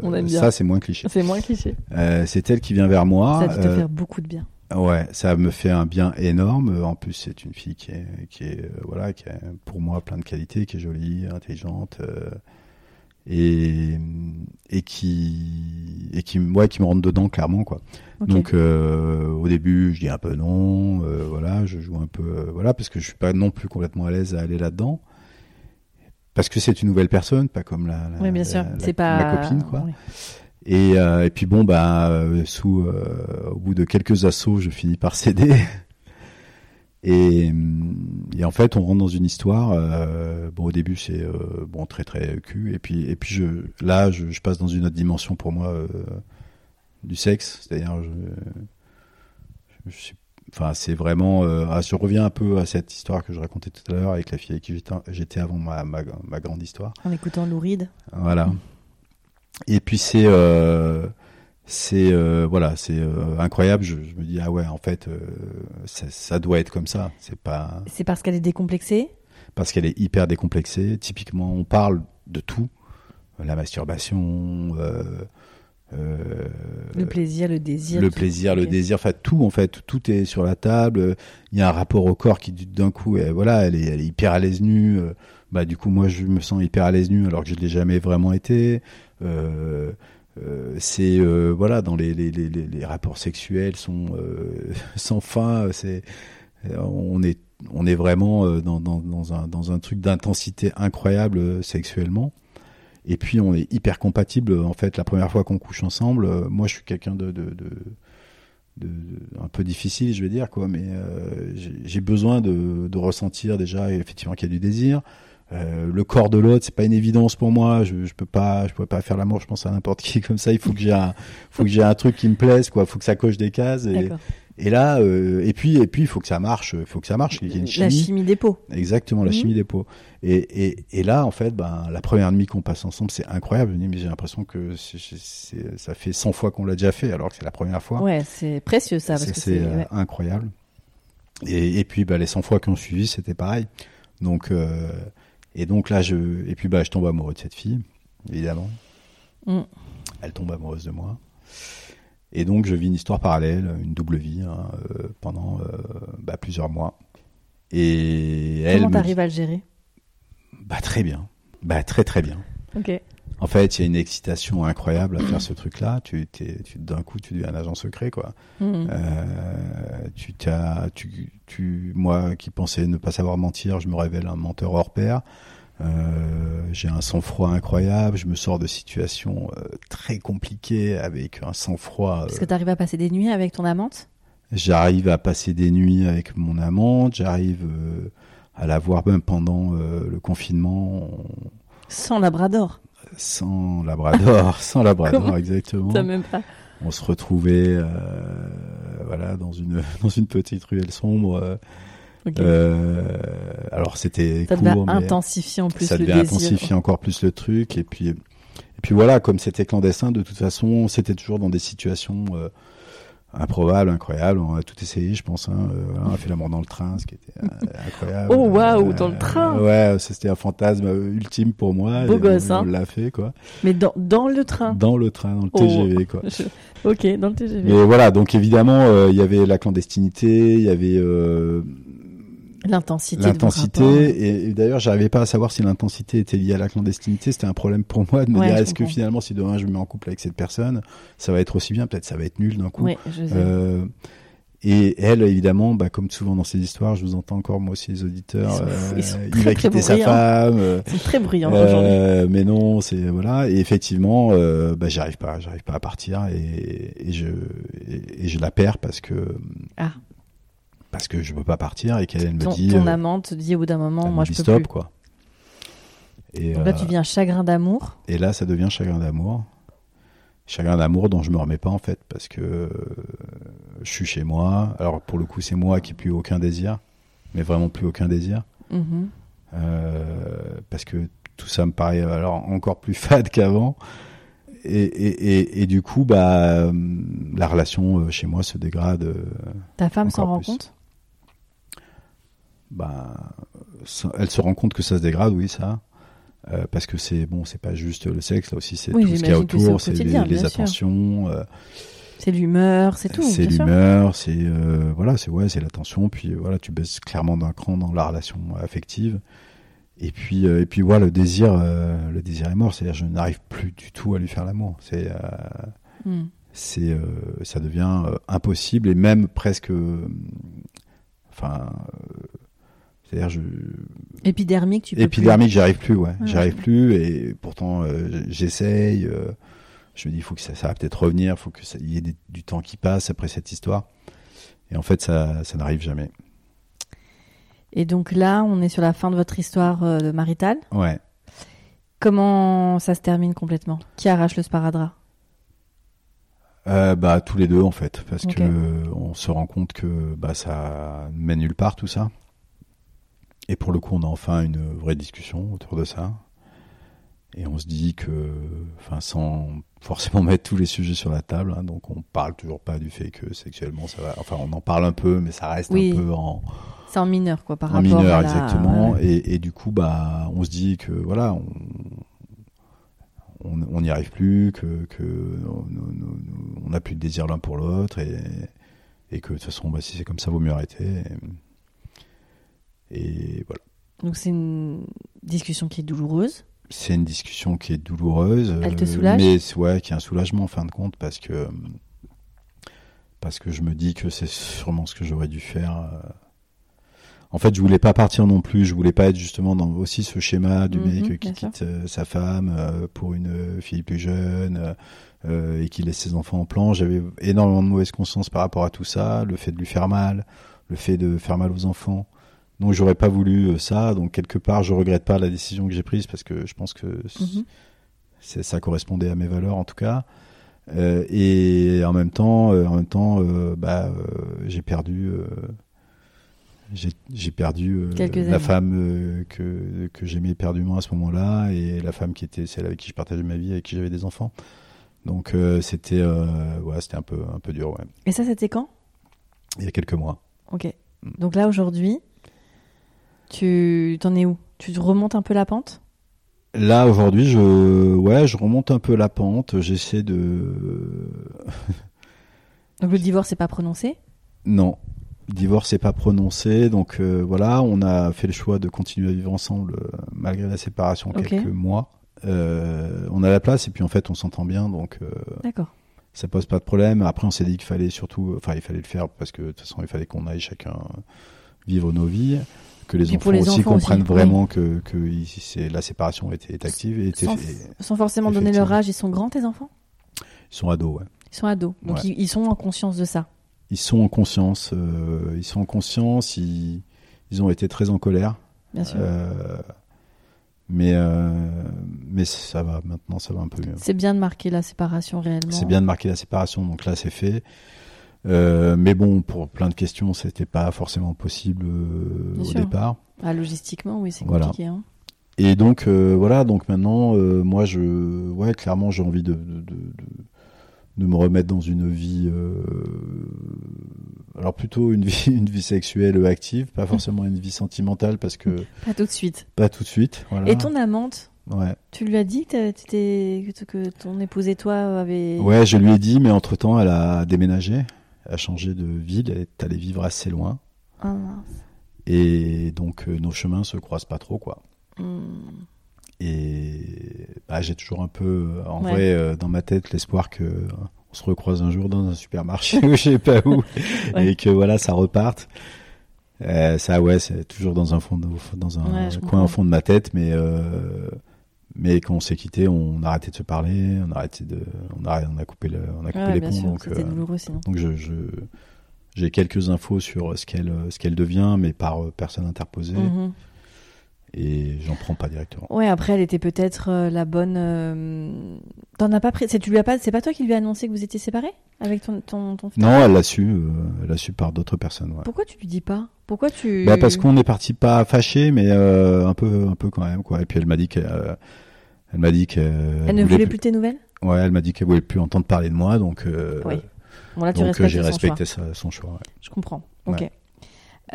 on aime bien. ça, c'est moins cliché. C'est moins cliché. Euh, c'est elle qui vient vers moi. Ça va te faire beaucoup de bien. Ouais, ça me fait un bien énorme. En plus, c'est une fille qui est, qui est, euh, voilà, qui a pour moi plein de qualités, qui est jolie, intelligente. Euh, et, et qui et qui ouais, qui me rentre dedans clairement quoi. Donc euh, au début je dis un peu non, euh, voilà, je joue un peu euh, voilà parce que je suis pas non plus complètement à l'aise à aller là-dedans. Parce que c'est une nouvelle personne, pas comme la, la, oui, bien sûr. c'est pas... copine quoi. Et, et puis bon bah sous au bout de quelques assauts, je finis par céder. Et, et, en fait, on rentre dans une histoire. Euh, bon, au début, c'est euh, bon très très cul, et puis et puis je là, je, je passe dans une autre dimension pour moi euh, du sexe, c'est-à-dire je, je, enfin c'est vraiment. Ah, je reviens un peu à cette histoire que je racontais tout à l'heure avec la fille avec qui j'étais avant ma, ma, ma grande histoire. En écoutant Louride. Voilà. Et puis c'est c'est euh, voilà, c'est euh, incroyable. Je, je, me dis ah ouais, en fait, euh, ça, doit être comme ça. C'est pas. C'est parce qu'elle est décomplexée? Parce qu'elle est hyper décomplexée. Typiquement, on parle de tout, la masturbation. le plaisir, le désir. Le plaisir, le désir, enfin tout en fait, tout est sur la table. Il y a un rapport au corps qui d'un coup, voilà, elle est, elle est hyper à l'aise nue. bah du coup, moi, je me sens hyper à l'aise nue alors que je l'ai jamais vraiment été. Euh, euh, c'est euh, voilà dans les, les, les, les, rapports sexuels sont euh, sans fin c'est on est on est vraiment dans, dans, dans un dans un truc d'intensité incroyable sexuellement. Et puis on est hyper compatible en fait la première fois qu'on couche ensemble moi je suis quelqu'un de, de, de de, un peu difficile, je vais dire quoi, mais euh, j'ai besoin de, de, ressentir déjà effectivement qu'il y a du désir, euh, le corps de l'autre, c'est pas une évidence pour moi. Je, je peux pas, je pourrais pas faire l'amour. Je pense à n'importe qui comme ça. Il faut que j'ai un, faut que j'ai un truc qui me plaise, quoi. Faut que ça coche des cases. Et, et là, euh, et puis, et puis, il faut que ça marche. Il faut que ça marche. Il y a une chimie. La chimie des peaux. Exactement, la mhm. chimie des peaux. Et, et, et là, en fait, ben, la première nuit qu'on passe ensemble, c'est incroyable. Mais j'ai l'impression que ça fait 100 fois qu'on l'a déjà fait, alors que c'est la première fois. Ouais, c'est précieux ça. Parce que c'est euh, incroyable. Et, et puis, bah, les 100 fois qui ont suivi, c'était pareil. Donc, euh, et donc là, je, et puis bah, je tombe amoureux de cette fille, évidemment. Mm. Elle tombe amoureuse de moi. Et donc, je vis une histoire parallèle, une double vie, hein, euh, pendant euh, bah, plusieurs mois. Et elle. Comment me t'arrives à le gérer? Bah très bien. Bah très très bien. Ok. En fait, il y a une excitation incroyable à faire ce truc-là. Tu, tu d'un coup, tu deviens un agent secret, quoi. Mhm. Euh, tu t'as, tu, tu, moi qui pensais ne pas savoir mentir, je me révèle un menteur hors pair. Euh, j'ai un sang-froid incroyable. Je me sors de situations euh, très compliquées avec un sang-froid. Est-ce que t'arrives à passer des nuits avec ton amante? J'arrive à passer des nuits avec mon amante. J'arrive à la voir même pendant le confinement. on- Sans labrador Sans labrador, sans labrador exactement. T'as même pas. on se retrouvait euh, voilà dans une dans une petite ruelle sombre euh, euh, alors c'était ça devait court mais intensifier en plus ça le devait désir. intensifier encore plus le truc et puis et puis voilà comme c'était clandestin de toute façon c'était toujours dans des situations euh, improbables incroyables on a tout essayé je pense hein, euh, on a fait l'amour dans le train ce qui était euh, incroyable Oh, waouh, dans le train. ouais c'était un fantasme euh, ultime pour moi Beau gosse, on, hein. on l'a fait quoi Mais dans, dans le train. dans le train dans le Oh. TGV quoi Je- Ok, dans le TGV. mais voilà, donc évidemment, euh, il y avait la clandestinité, il y avait euh, L'intensité. l'intensité, et, et d'ailleurs, j'arrivais pas à savoir si l'intensité était liée à la clandestinité. C'était un problème pour moi de me Ouais, dire est-ce que finalement, si demain je me mets en couple avec cette personne, ça va être aussi bien, peut-être ça va être nul d'un coup. Oui, je sais. Euh, et elle, évidemment, bah, comme souvent dans ces histoires, je vous entends encore moi aussi les auditeurs. Ils sont fous, ils sont il très, va quitter sa femme. euh, C'est très bruyant aujourd'hui. euh, mais non, c'est voilà. Et effectivement, euh, bah, j'arrive pas, j'arrive pas à partir et, et je et, et je la perds parce que Ah. Parce que je peux pas partir et qu'elle elle me Ton, dit ton euh, amant te dit au bout d'un moment, moi je peux stop plus. quoi. Et, Donc là, euh, tu viens chagrin d'amour. et là, ça devient chagrin d'amour. Chagrin d'amour dont je me remets pas en fait parce que euh, je suis chez moi. Alors pour le coup, c'est moi qui ai plus aucun désir, mais vraiment plus aucun désir. Mhm. Euh, parce que tout ça me paraît alors encore plus fade qu'avant. Et, et, et, et du coup, bah, la relation chez moi se dégrade. Ta femme s'en rend compte? Ça- elle se rend compte que ça se dégrade, oui, ça. Euh, parce que c'est bon, c'est pas juste le sexe, là aussi, c'est Oui, tout ce qu'il y a autour, c'est les, attentions, euh, C'est l'humeur, c'est tout. c'est l'humeur, c'est euh, voilà, c'est ouais, c'est l'attention. Puis voilà, tu baisses clairement d'un cran dans la relation affective. Et puis et puis voilà, le désir, le désir est mort. C'est-à-dire, je n'arrive plus du tout à lui faire l'amour. C'est euh, Mm. c'est ça devient impossible et même presque enfin c'est-à-dire je Épidermique, tu peux épidermique j'y arrive plus ouais. Ouais, j'y arrive plus et pourtant euh, j'essaye euh, je me dis il faut que ça, ça va peut-être revenir faut que ça- il y ait des- du temps qui passe après cette histoire. Et en fait ça ça n'arrive jamais. Et donc là, on est sur la fin de votre histoire euh, de maritale. ouais. Comment ça se termine complètement? Qui arrache le sparadrap? Euh, bah tous les deux en fait. Parce que on se rend compte que bah ça ne mène nulle part tout ça et pour le coup on a enfin une vraie discussion autour de ça et on se dit que enfin sans forcément mettre tous les sujets sur la table hein, donc on parle toujours pas du fait que sexuellement ça va enfin on en parle un peu mais ça reste Oui. un peu en, C'est en mineur, quoi, par en rapport mineur à la... exactement ouais. et, et du coup bah on se dit que voilà on n'y arrive plus que que on- n'a plus de désir l'un pour l'autre et et que de toute façon bah si c'est comme ça vaut mieux arrêter et, et voilà Donc c'est une discussion qui est douloureuse. c'est une discussion qui est douloureuse Elle te euh, soulage? mais ouais qui est un soulagement en fin de compte parce que parce que je me dis que c'est sûrement ce que j'aurais dû faire euh. en fait je voulais pas partir non plus je voulais pas être justement dans aussi ce schéma du Mhm, mec euh, qui sûr. quitte euh, sa femme euh, pour une euh, fille plus jeune euh, euh, et qui laisse ses enfants en plan j'avais énormément de mauvaise conscience par rapport à tout ça le fait de lui faire mal le fait de faire mal aux enfants donc j'aurais pas voulu euh, ça. Donc quelque part je regrette pas la décision que j'ai prise parce que je pense que Mhm. ça correspondait à mes valeurs en tout cas. Euh, et en même temps euh, en même temps euh, bah euh, j'ai perdu j'ai perdu la femme que que j'aimais éperdument à ce moment-là et la femme qui était celle avec qui je partageais ma vie avec qui j'avais des enfants. Donc c'était ouais c'était un peu un peu dur ouais. Et ça, c'était quand? Il y a quelques mois. Ok. Mm. Donc là, aujourd'hui, tu t'en es où? Tu remontes un peu la pente? Là aujourd'hui, je ouais, je remonte un peu la pente. J'essaie de Donc le divorce n'est pas prononcé? Non, divorce n'est pas prononcé, donc euh, voilà, on a fait le choix de continuer à vivre ensemble euh, malgré la séparation Ok. quelques mois. Euh, on a la place et puis en fait on s'entend bien, donc D'accord. ça pose pas de problème. Après on s'est dit qu'il fallait surtout, enfin il fallait le faire parce que de toute façon il fallait qu'on aille chacun vivre nos vies, que les enfants pour les aussi enfants comprennent aussi, vraiment que, c'est la séparation était est active et Sans, forcément donner leur âge, ils sont grands tes enfants? Ils sont ados. Ouais. Ils sont ados, donc Ouais. ils, ils sont en conscience de ça. Ils sont en conscience, euh, ils sont en conscience, ils, ils ont été très en colère. Bien sûr. Euh, mais, euh, mais ça va, maintenant ça va un peu mieux. C'est bien de marquer la séparation réellement. C'est bien de marquer la séparation, donc là c'est fait. Euh, mais bon, pour plein de questions, c'était pas forcément possible euh, au sûr. départ. Ah, logistiquement, oui, c'est Voilà. compliqué. hein. Et donc euh, voilà, donc maintenant, euh, moi je, ouais, clairement, j'ai envie de, de, de, me remettre dans une vie, alors plutôt une vie, une vie sexuelle active, pas forcément une vie sentimentale parce que Pas tout de suite. pas tout de suite. Voilà. Et ton amante, Ouais. tu lui as dit que, que, ton épouse et toi avaient. Ouais, je lui ai dit, mais entre temps, elle a déménagé, a changé de ville, elle est allée vivre assez loin, Ah, mince. et donc euh, nos chemins se croisent pas trop, quoi. Hmm. Et bah, j'ai toujours un peu, en Ouais. vrai, euh, dans ma tête, l'espoir que euh, on se recroise un jour dans un supermarché ou je sais pas où, Ouais. et que voilà, ça reparte. Euh, ça, ouais, c'est toujours dans un fond, de, dans un Ouais, coin au fond de ma tête, mais mais quand on s'est quitté, on a arrêté de se parler, on a arrêté de, on a, on a coupé le, on a coupé Ouais, les ponts, sûr, donc. c'était euh, douloureux sinon. donc je, j'ai quelques infos sur ce qu'elle ce qu'elle devient, mais par euh, personne interposée, Mhm. et j'en prends pas directement. Ouais, après, elle était peut-être euh, la bonne. euh, T'en as pas pris. C'est tu lui as pas. C'est pas toi qui lui as annoncé que vous étiez séparés avec ton ton, ton frère? Non, elle l'a su, elle l'a su par d'autres personnes. Ouais. Pourquoi tu lui dis pas? Pourquoi tu Bah parce qu'on est parti pas fâché, mais un peu un peu quand même quoi. Et puis elle m'a dit qu'elle elle m'a dit qu'elle Elle ne voulait plus tes nouvelles? Ouais, elle m'a dit qu'elle voulait plus entendre parler de moi, donc euh, Oui. Bon là, tu donc euh, j'ai respecté choix. son choix. ouais. Je comprends. Ok. Ouais.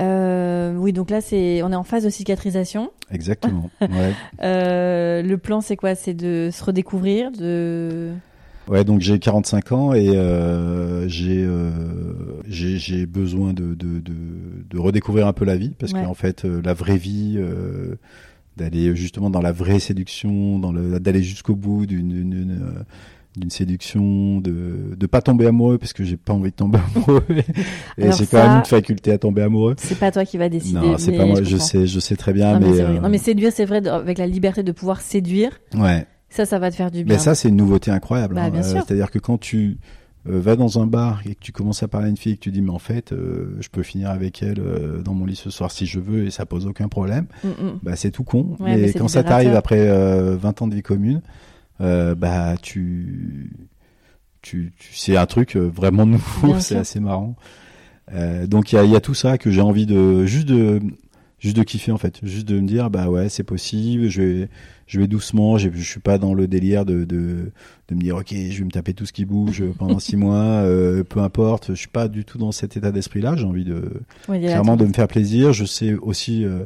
Euh, oui, donc là, c'est on est en phase de cicatrisation. Exactement. ouais. Euh, le plan, c'est quoi? C'est de se redécouvrir, de. Ouais, donc j'ai 45 ans et euh, j'ai besoin de, de, de, de redécouvrir un peu la vie parce Ouais. qu'en fait la vraie vie d'aller justement dans la vraie séduction, dans le d'aller jusqu'au bout d'une euh, séduction, de de pas tomber amoureux parce que j'ai pas envie de tomber amoureux et ça- quand même une faculté à tomber amoureux. C'est pas toi qui va décider. non, c'est pas moi, je sais, je sais très bien, Non, mais, euh, Non, mais séduire, c'est vrai, avec la liberté de pouvoir séduire, ouais. ça, ça va te faire du bien. Mais ça, c'est une nouveauté incroyable. Bah, hein. Euh. C'est-à-dire que quand tu euh, vas dans un bar et que tu commences à parler à une fille et que tu dis, mais en fait, euh, je peux finir avec elle euh, dans mon lit ce soir si je veux et ça pose aucun problème, Mm, mm. bah, c'est tout con. Ouais, mais quand ça t'arrive après euh, 20 ans de vie commune, bah, tu. Tu, tu, c'est un truc vraiment nouveau, c'est assez marrant. Euh, donc il y a, il y a tout ça que j'ai envie de juste de juste de kiffer en fait, juste de me dire bah ouais c'est possible, je vais je vais doucement, j'ai- je suis pas dans le délire de, de de me dire ok je vais me taper tout ce qui bouge pendant six mois, euh, peu importe, je suis pas du tout dans cet état d'esprit là, j'ai envie de clairement de me faire plaisir, je sais aussi euh,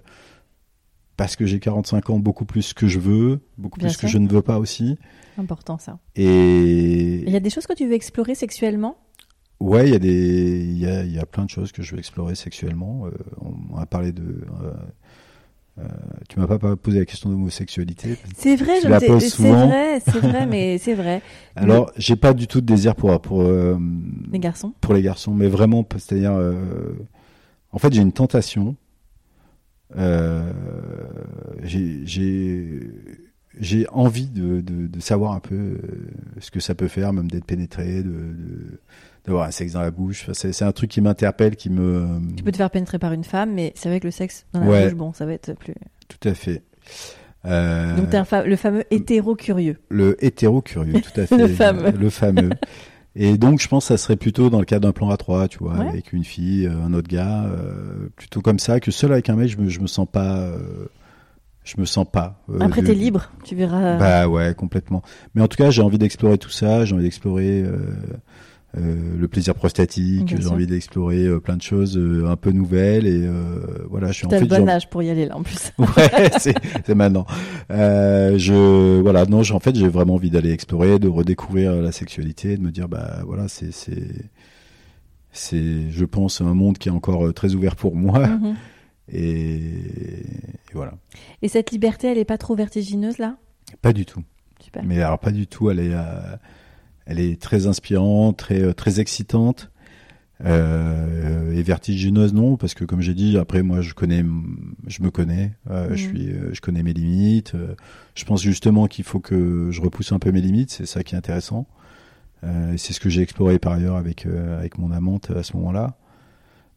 parce que j'ai 45 ans beaucoup plus que je veux, beaucoup Bien plus que je ne veux pas aussi. Important ça. et Il y a des choses que tu veux explorer sexuellement? Ouais, il y a des, il y a, y a plein de choses que je veux explorer sexuellement. Euh, on, on a parlé de. euh, euh, tu m'as pas posé la question d'homosexualité. C'est vrai, je la poses c'est vrai, c'est vrai, mais c'est vrai. Alors, j'ai pas du tout de désir pour pour euh, Les garçons. pour les garçons, mais vraiment, c'est-à-dire, euh, en fait, j'ai une tentation. Euh, j'ai j'ai envie de, de, de savoir un peu ce que ça peut faire, même d'être pénétré, de, de d'avoir un sexe dans la bouche. C'est c'est un truc qui m'interpelle, qui me Tu peux te faire pénétrer par une femme, mais c'est vrai que le sexe dans la Ouais. bouche, bon, ça va être plus. Tout à fait. Euh, Donc un fa- le fameux hétéro curieux. le hétéro curieux, tout à fait. Le fameux. Le fameux. Et donc, je pense que ça serait plutôt dans le cadre d'un plan à trois, tu vois, Ouais. avec une fille, euh, un autre gars, euh, plutôt comme ça, que seul avec un mec, je me, je me sens pas, euh, je me sens pas. euh, Après de- t'es libre, tu verras. Bah ouais, complètement. Mais en tout cas, j'ai envie d'explorer tout ça, j'ai envie d'explorer le plaisir prostatique, j'ai envie d'explorer euh, plein de choses euh, un peu nouvelles et euh, voilà, je suis en fait le bon âge pour y aller là en plus. Ouais, c'est c'est maintenant. Euh, je voilà, non, j'ai- en fait, j'ai vraiment envie d'aller explorer, de redécouvrir la sexualité, de me dire bah voilà, c'est c'est c'est, je pense, un monde qui est encore euh, très ouvert pour moi. Mhm. Et, et voilà. Et cette liberté, elle est pas trop vertigineuse là? Pas du tout. Super. Mais alors pas du tout. Elle est, euh, elle est très inspirante, très, euh, très excitante. Euh, et vertigineuse non parce que comme j'ai dit après moi je connais je me connais euh, je suis euh, je connais mes limites euh, je pense justement qu'il faut que je repousse un peu mes limites c'est ça qui est intéressant Euh, c'est ce que j'ai exploré par ailleurs avec euh, avec mon amante à ce moment-là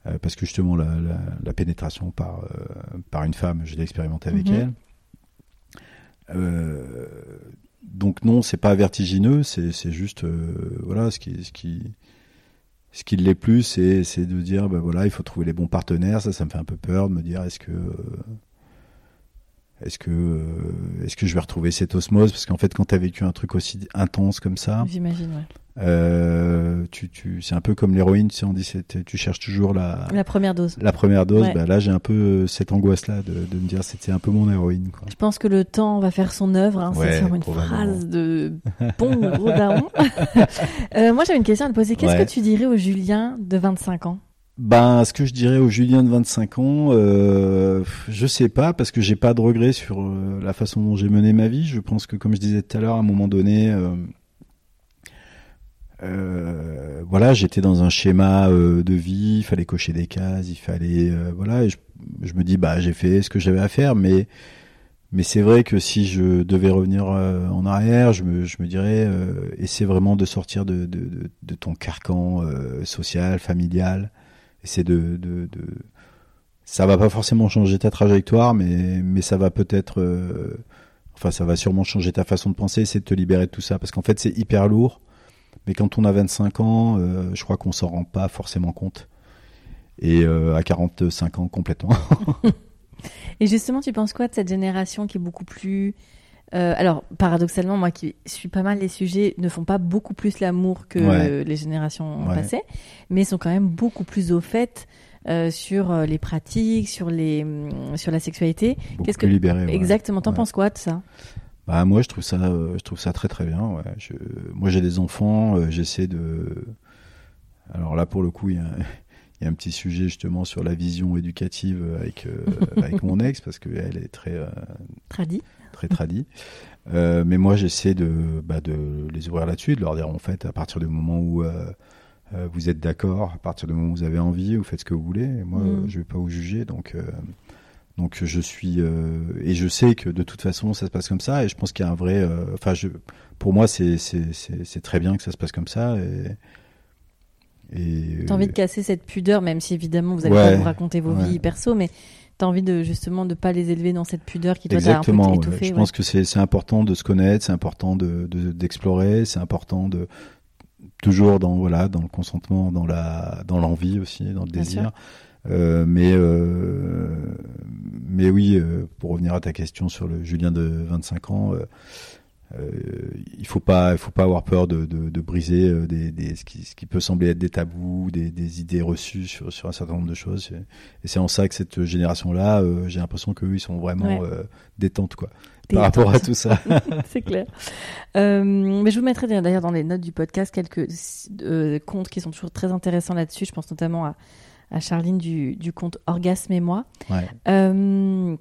Euh, parce que justement la, la, la pénétration par euh, par une femme je l'ai expérimenté avec Mhm. elle Euh, donc non c'est pas vertigineux c'est juste euh, voilà ce qui ce qui ce qui l'est plus, c'est c'est de dire, ben voilà, il faut trouver les bons partenaires. Ça, ça me fait un peu peur de me dire, est-ce que euh, est-ce que euh, est-ce que je vais retrouver cette osmose? Parce qu'en fait, quand tu as vécu un truc aussi intense comme ça, J'imagine, ouais. euh, tu, tu, c'est un peu comme l'héroïne. Tu sais, on dit, tu cherches toujours la La première dose. la première dose. Ouais. Ben là, j'ai un peu euh, cette angoisse-là de, de me dire, c'était un peu mon héroïne. Quoi. Je pense que le temps va faire son œuvre. Hein. Ouais, c'est sur une phrase de bon gros daron. Euh, moi, j'avais une question à te poser. Qu'est-ce Ouais. que tu dirais au Julien de 25 ans? Ben, ce que je dirais au Julien de 25 ans, euh, je sais pas parce que j'ai pas de regrets sur euh, la façon dont j'ai mené ma vie. Je pense que, comme je disais tout à l'heure, à un moment donné, euh, euh, voilà, j'étais dans un schéma euh, de vie. Il fallait cocher des cases, il fallait, voilà. Et je, me dis, bah, j'ai fait ce que j'avais à faire, mais mais c'est vrai que si je devais revenir en arrière, je me, je me dirais, essaie vraiment de sortir de, de, de, de ton carcan social, familial. Essaie de, de, ça va pas forcément changer ta trajectoire, mais, ça va peut-être, euh, enfin, ça va sûrement changer ta façon de penser. Essaie de te libérer de tout ça, parce qu'en fait, c'est hyper lourd. Mais quand on a 25 ans, euh, je crois qu'on s'en rend pas forcément compte. Et euh, à 45 ans, complètement. Et justement, tu penses quoi de cette génération qui est beaucoup plus... euh, alors, paradoxalement, moi qui suis pas mal les sujets, ne font pas beaucoup plus l'amour que Ouais. les générations Ouais. passées, mais sont quand même beaucoup plus au fait euh, sur euh, les pratiques, sur, les, hum, sur la sexualité. Qu'est-ce que- libéré. ouais. Exactement, t'en penses quoi de ça? Bah moi je trouve ça je trouve ça très très bien je, moi j'ai des enfants j'essaie de alors là pour le coup il y, a, il y a un petit sujet justement sur la vision éducative avec euh, avec mon ex parce qu'elle est très euh, Tradit très tradie. Euh, mais moi j'essaie de bah, de les ouvrir là-dessus de leur dire en fait à partir du moment où euh, euh, vous êtes d'accord à partir du moment où vous avez envie vous faites ce que vous voulez. Et moi Mm. euh, je vais pas vous juger donc euh, donc je suis euh, et je sais que de toute façon ça se passe comme ça et je pense qu'il y a un vrai euh, enfin je pour moi c'est c'est très bien que ça se passe comme ça et et T'as envie de casser cette pudeur, même si évidemment vous allez Ouais, pas vous raconter vos ouais. vies perso, mais t'as envie de justement de pas les élever dans cette pudeur qui toi t'a un Exactement. peu ouais. étouffé. Je ouais. pense que c'est important de se connaître, c'est important de de- d'explorer, c'est important de toujours dans voilà dans le consentement, dans la dans l'envie aussi, dans le Bien désir. Euh, mais euh, mais oui, euh, pour revenir à ta question sur le Julien de 25 ans, euh, euh, il faut pas il faut pas avoir peur de, de, de briser euh, des, des ce, qui, ce qui peut sembler être des tabous, des, des idées reçues sur, sur un certain nombre de choses. Et, c'est en ça que cette génération-là, euh, j'ai l'impression qu'eux, ils sont vraiment Ouais. euh, détentes quoi par rapport à tout ça. c'est clair. Euh, mais je vous mettrai d'ailleurs dans les notes du podcast quelques euh, comptes qui sont toujours très intéressants là-dessus. Je pense notamment à, à Charline du, du compte Orgasme et moi. Ouais. Euh,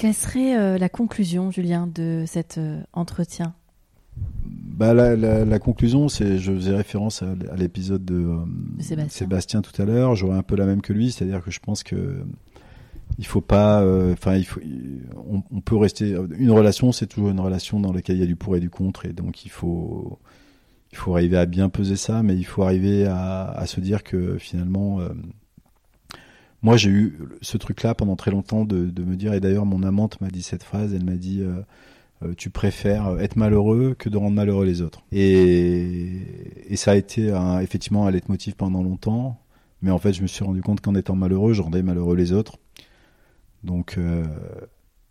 quelle serait euh, la conclusion, Julien, de cet euh, entretien? Bah, la, la, la conclusion, c'est, je faisais référence à, à l'épisode de, euh, De Sébastien. tout à l'heure. J'aurais un peu la même que lui, c'est-à-dire que je pense que il faut pas, enfin, il faut, on, on peut rester. Une relation, c'est toujours une relation dans laquelle il y a du pour et du contre, et donc il faut, il faut arriver à bien peser ça, mais il faut arriver à, à se dire que finalement. Moi, j'ai eu ce truc-là pendant très longtemps de, de me dire, et d'ailleurs, mon amante m'a dit cette phrase, elle m'a dit, euh, euh, tu préfères être malheureux que de rendre malheureux les autres. Et, et ça a été un, effectivement un leitmotiv pendant longtemps, mais en fait, je me suis rendu compte qu'en étant malheureux, je rendais malheureux les autres. Donc, euh,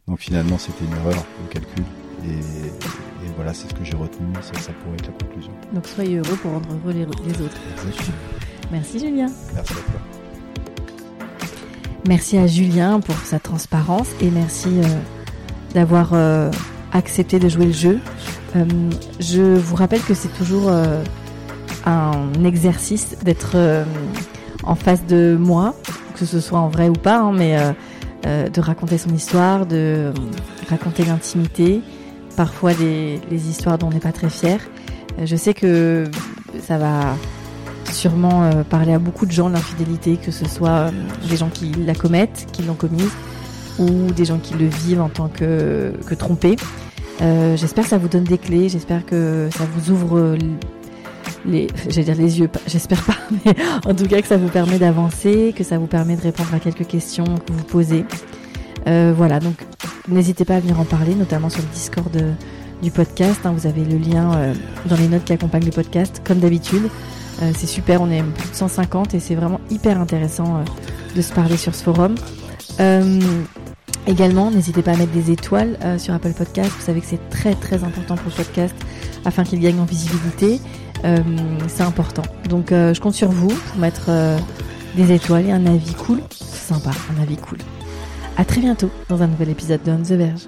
donc finalement, c'était une erreur de calcul. Et, et voilà, c'est ce que j'ai retenu, ça, ça pourrait être la conclusion. Donc soyez heureux pour rendre heureux les, les autres. Merci Julien. Merci à toi. Merci à Julien pour sa transparence et merci euh, d'avoir euh, accepté de jouer le jeu. Euh, je vous rappelle que c'est toujours un exercice d'être en face de moi, que ce soit en vrai ou pas, hein, mais de raconter son histoire, de raconter l'intimité, parfois les histoires dont on n'est pas très fier. je sais que ça va sûrement parler à beaucoup de gens l'infidélité, que ce soit des gens qui la commettent, qui l'ont commise, ou des gens qui le vivent en tant que, que trompés. Euh, j'espère que ça vous donne des clés, j'espère que ça vous ouvre les, j'allais dire les yeux, j'espère pas, mais en tout cas que ça vous permet d'avancer, que ça vous permet de répondre à quelques questions que vous posez. Euh, voilà, donc n'hésitez pas à venir en parler, notamment sur le Discord euh, du podcast. Hein, vous avez le lien euh, dans les notes qui accompagnent le podcast, comme d'habitude. Euh, c'est super, on est plus de 150 et c'est vraiment hyper intéressant de se parler sur ce forum. Également, n'hésitez pas à mettre des étoiles euh, sur Apple Podcast. Vous savez que c'est très très important pour le podcast afin qu'il gagne en visibilité. Euh, c'est important. Donc euh, je compte sur vous pour mettre des étoiles et un avis cool. Sympa, un avis cool. À très bientôt dans un nouvel épisode de On the Verge.